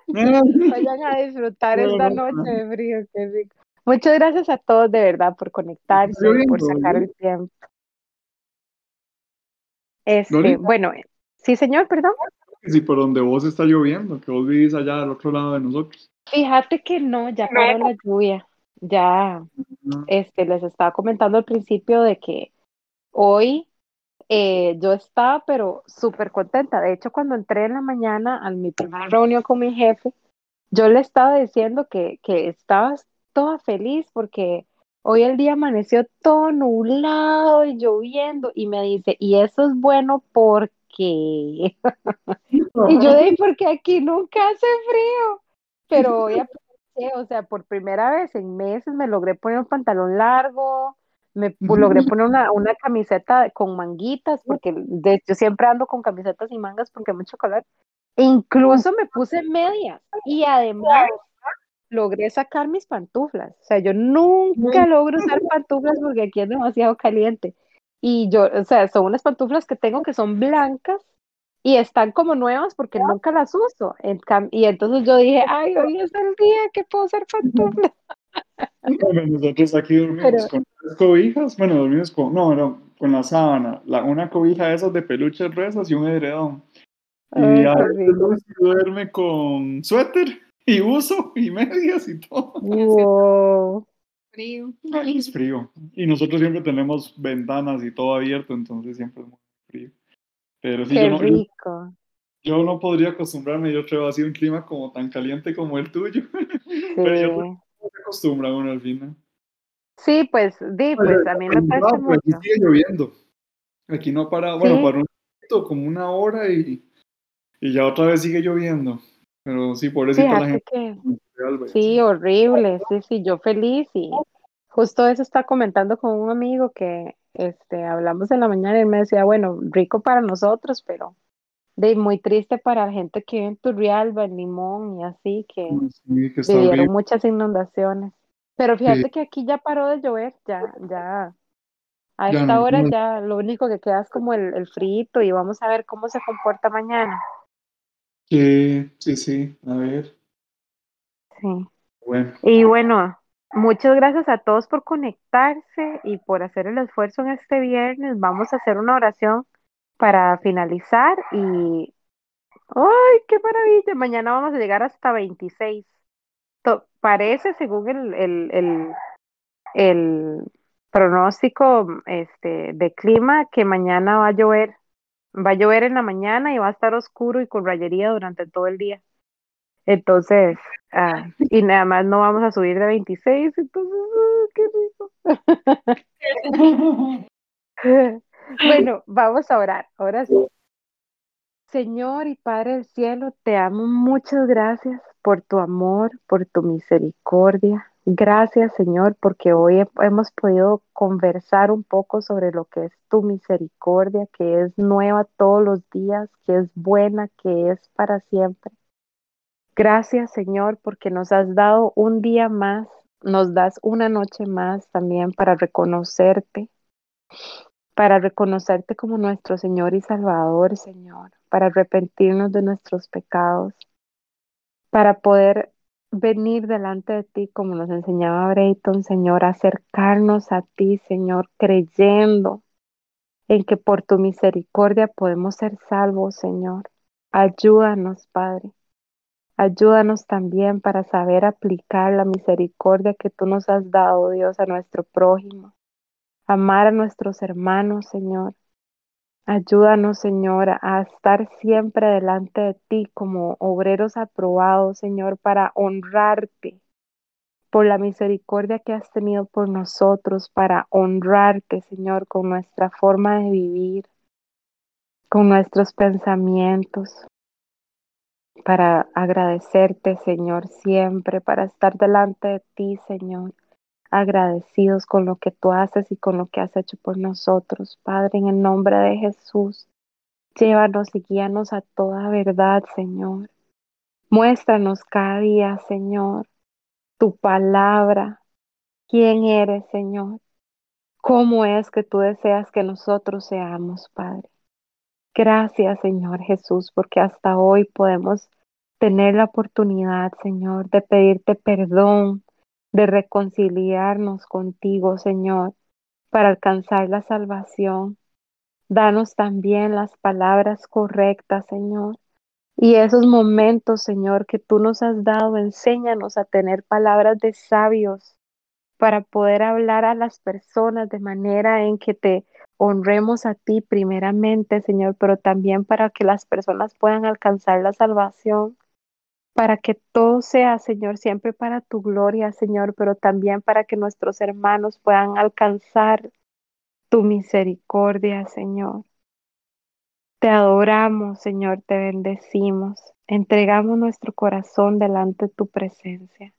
vayan a disfrutar esta no, noche de frío, qué rico. Muchas gracias a todos de verdad por conectarse, por sacar el tiempo. Este, bueno, sí, señor, perdón. Si por donde vos está lloviendo, que vos vivís allá al otro lado de nosotros. Fíjate que no, ya paró la lluvia. Ya, No. este, les estaba comentando al principio de que hoy eh, yo estaba, pero súper contenta. De hecho, cuando entré en la mañana a mi primera reunión con mi jefe, yo le estaba diciendo que, que estaba toda feliz porque hoy el día amaneció todo nublado y lloviendo y me dice, y eso es bueno porque... Y yo ahí, porque aquí nunca hace frío, pero hoy aproveché, o sea, por primera vez en meses me logré poner un pantalón largo, me logré poner una, una camiseta con manguitas, porque de hecho siempre ando con camisetas y mangas porque hay mucho calor. E incluso me puse medias y además logré sacar mis pantuflas. O sea, yo nunca logro usar pantuflas porque aquí es demasiado caliente. Y yo, o sea, son unas pantuflas que tengo que son blancas y están como nuevas porque nunca las uso. Y entonces yo dije, ay, hoy es el día que puedo usar pantuflas. Bueno, nosotros aquí dormimos Pero- con tres cobijas. Bueno, dormimos con, no, no, con la sábana. La, una cobija de esas de peluches gruesas y un edredón. Y Ay, a veces duerme con suéter y uso y medias y todo. Wow. Frío. Ay, es frío. Y nosotros siempre tenemos ventanas y todo abierto, entonces siempre es muy frío. Pero sí, Qué yo no, rico. yo no podría acostumbrarme, yo creo, así un clima como tan caliente como el tuyo. Pero yo creo Sí, que se acostumbra uno al final. sí, pues, di, pues a mí me No, cuesta pero aquí mucho. sigue lloviendo. Aquí no para, bueno, Sí. para un momento, como una hora y, y ya otra vez sigue lloviendo. Pero sí, pobrecita la Fíjate gente. que de Alba y sí, horrible, sí, sí, yo feliz y justo eso está comentando con un amigo que este, hablamos en la mañana y él me decía, bueno, rico para nosotros, pero de muy triste para la gente que vive en Turrialba, en Limón y así, que Sí, que vivieron muchas inundaciones. Pero Sí. fíjate que aquí ya paró de llover, ya, ya, a Ya esta no, hora no. ya lo único que queda es como el, el frito y vamos a ver cómo se comporta mañana. Sí, sí, sí, a ver. Sí. Bueno, Y bueno, muchas gracias a todos por conectarse y por hacer el esfuerzo en este viernes. Vamos a hacer una oración para finalizar y ¡ay, qué maravilla! Mañana vamos a llegar hasta 26. To- parece, según el, el, el, el pronóstico este, de clima, que mañana va a llover. Va a llover en la mañana y va a estar oscuro y con rayería durante todo el día. Entonces, ah, y nada más no vamos a subir de 26, entonces, ah, qué rico. Bueno, vamos a orar. Ahora sí. Señor y Padre del cielo, te amo. Muchas gracias por tu amor, por tu misericordia. Gracias, Señor, porque hoy he- hemos podido conversar un poco sobre lo que es tu misericordia, que es nueva todos los días, que es buena, que es para siempre. Gracias, Señor, porque nos has dado un día más, nos das una noche más también para reconocerte, para reconocerte como nuestro Señor y Salvador, Señor, para arrepentirnos de nuestros pecados, para poder venir delante de ti, como nos enseñaba Brayton, Señor, acercarnos a ti, Señor, creyendo en que por tu misericordia podemos ser salvos, Señor. Ayúdanos, Padre. Ayúdanos también para saber aplicar la misericordia que tú nos has dado, Dios, a nuestro prójimo. Amar a nuestros hermanos, Señor. Ayúdanos, Señor, a estar siempre delante de ti como obreros aprobados, Señor, para honrarte por la misericordia que has tenido por nosotros, para honrarte, Señor, con nuestra forma de vivir, con nuestros pensamientos, para agradecerte, Señor, siempre, para estar delante de ti, Señor, agradecidos con lo que tú haces y con lo que has hecho por nosotros. Padre, en el nombre de Jesús, llévanos y guíanos a toda verdad, Señor. Muéstranos cada día, Señor, tu palabra, quién eres, Señor, cómo es que tú deseas que nosotros seamos, Padre. Gracias, Señor Jesús, porque hasta hoy podemos tener la oportunidad, Señor, de pedirte perdón, de reconciliarnos contigo, Señor, para alcanzar la salvación. Danos también las palabras correctas, Señor. Y esos momentos, Señor, que tú nos has dado, enséñanos a tener palabras de sabios para poder hablar a las personas de manera en que te honremos a ti primeramente, Señor, pero también para que las personas puedan alcanzar la salvación, para que todo sea, Señor, siempre para tu gloria, Señor, pero también para que nuestros hermanos puedan alcanzar tu misericordia, Señor. Te adoramos, Señor, te bendecimos, entregamos nuestro corazón delante de tu presencia.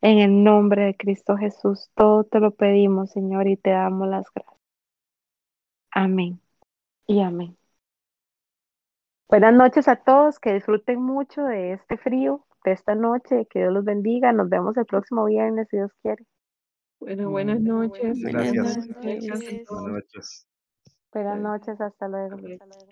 En el nombre de Cristo Jesús, todo te lo pedimos, Señor, y te damos las gracias. Amén y amén. Buenas noches a todos, que disfruten mucho de este frío, de esta noche, que Dios los bendiga. Nos vemos el próximo viernes, si Dios quiere. Bueno, buenas noches. Gracias. Buenas Gracias a noches. Buenas noches. Buenas noches, hasta luego. hasta luego.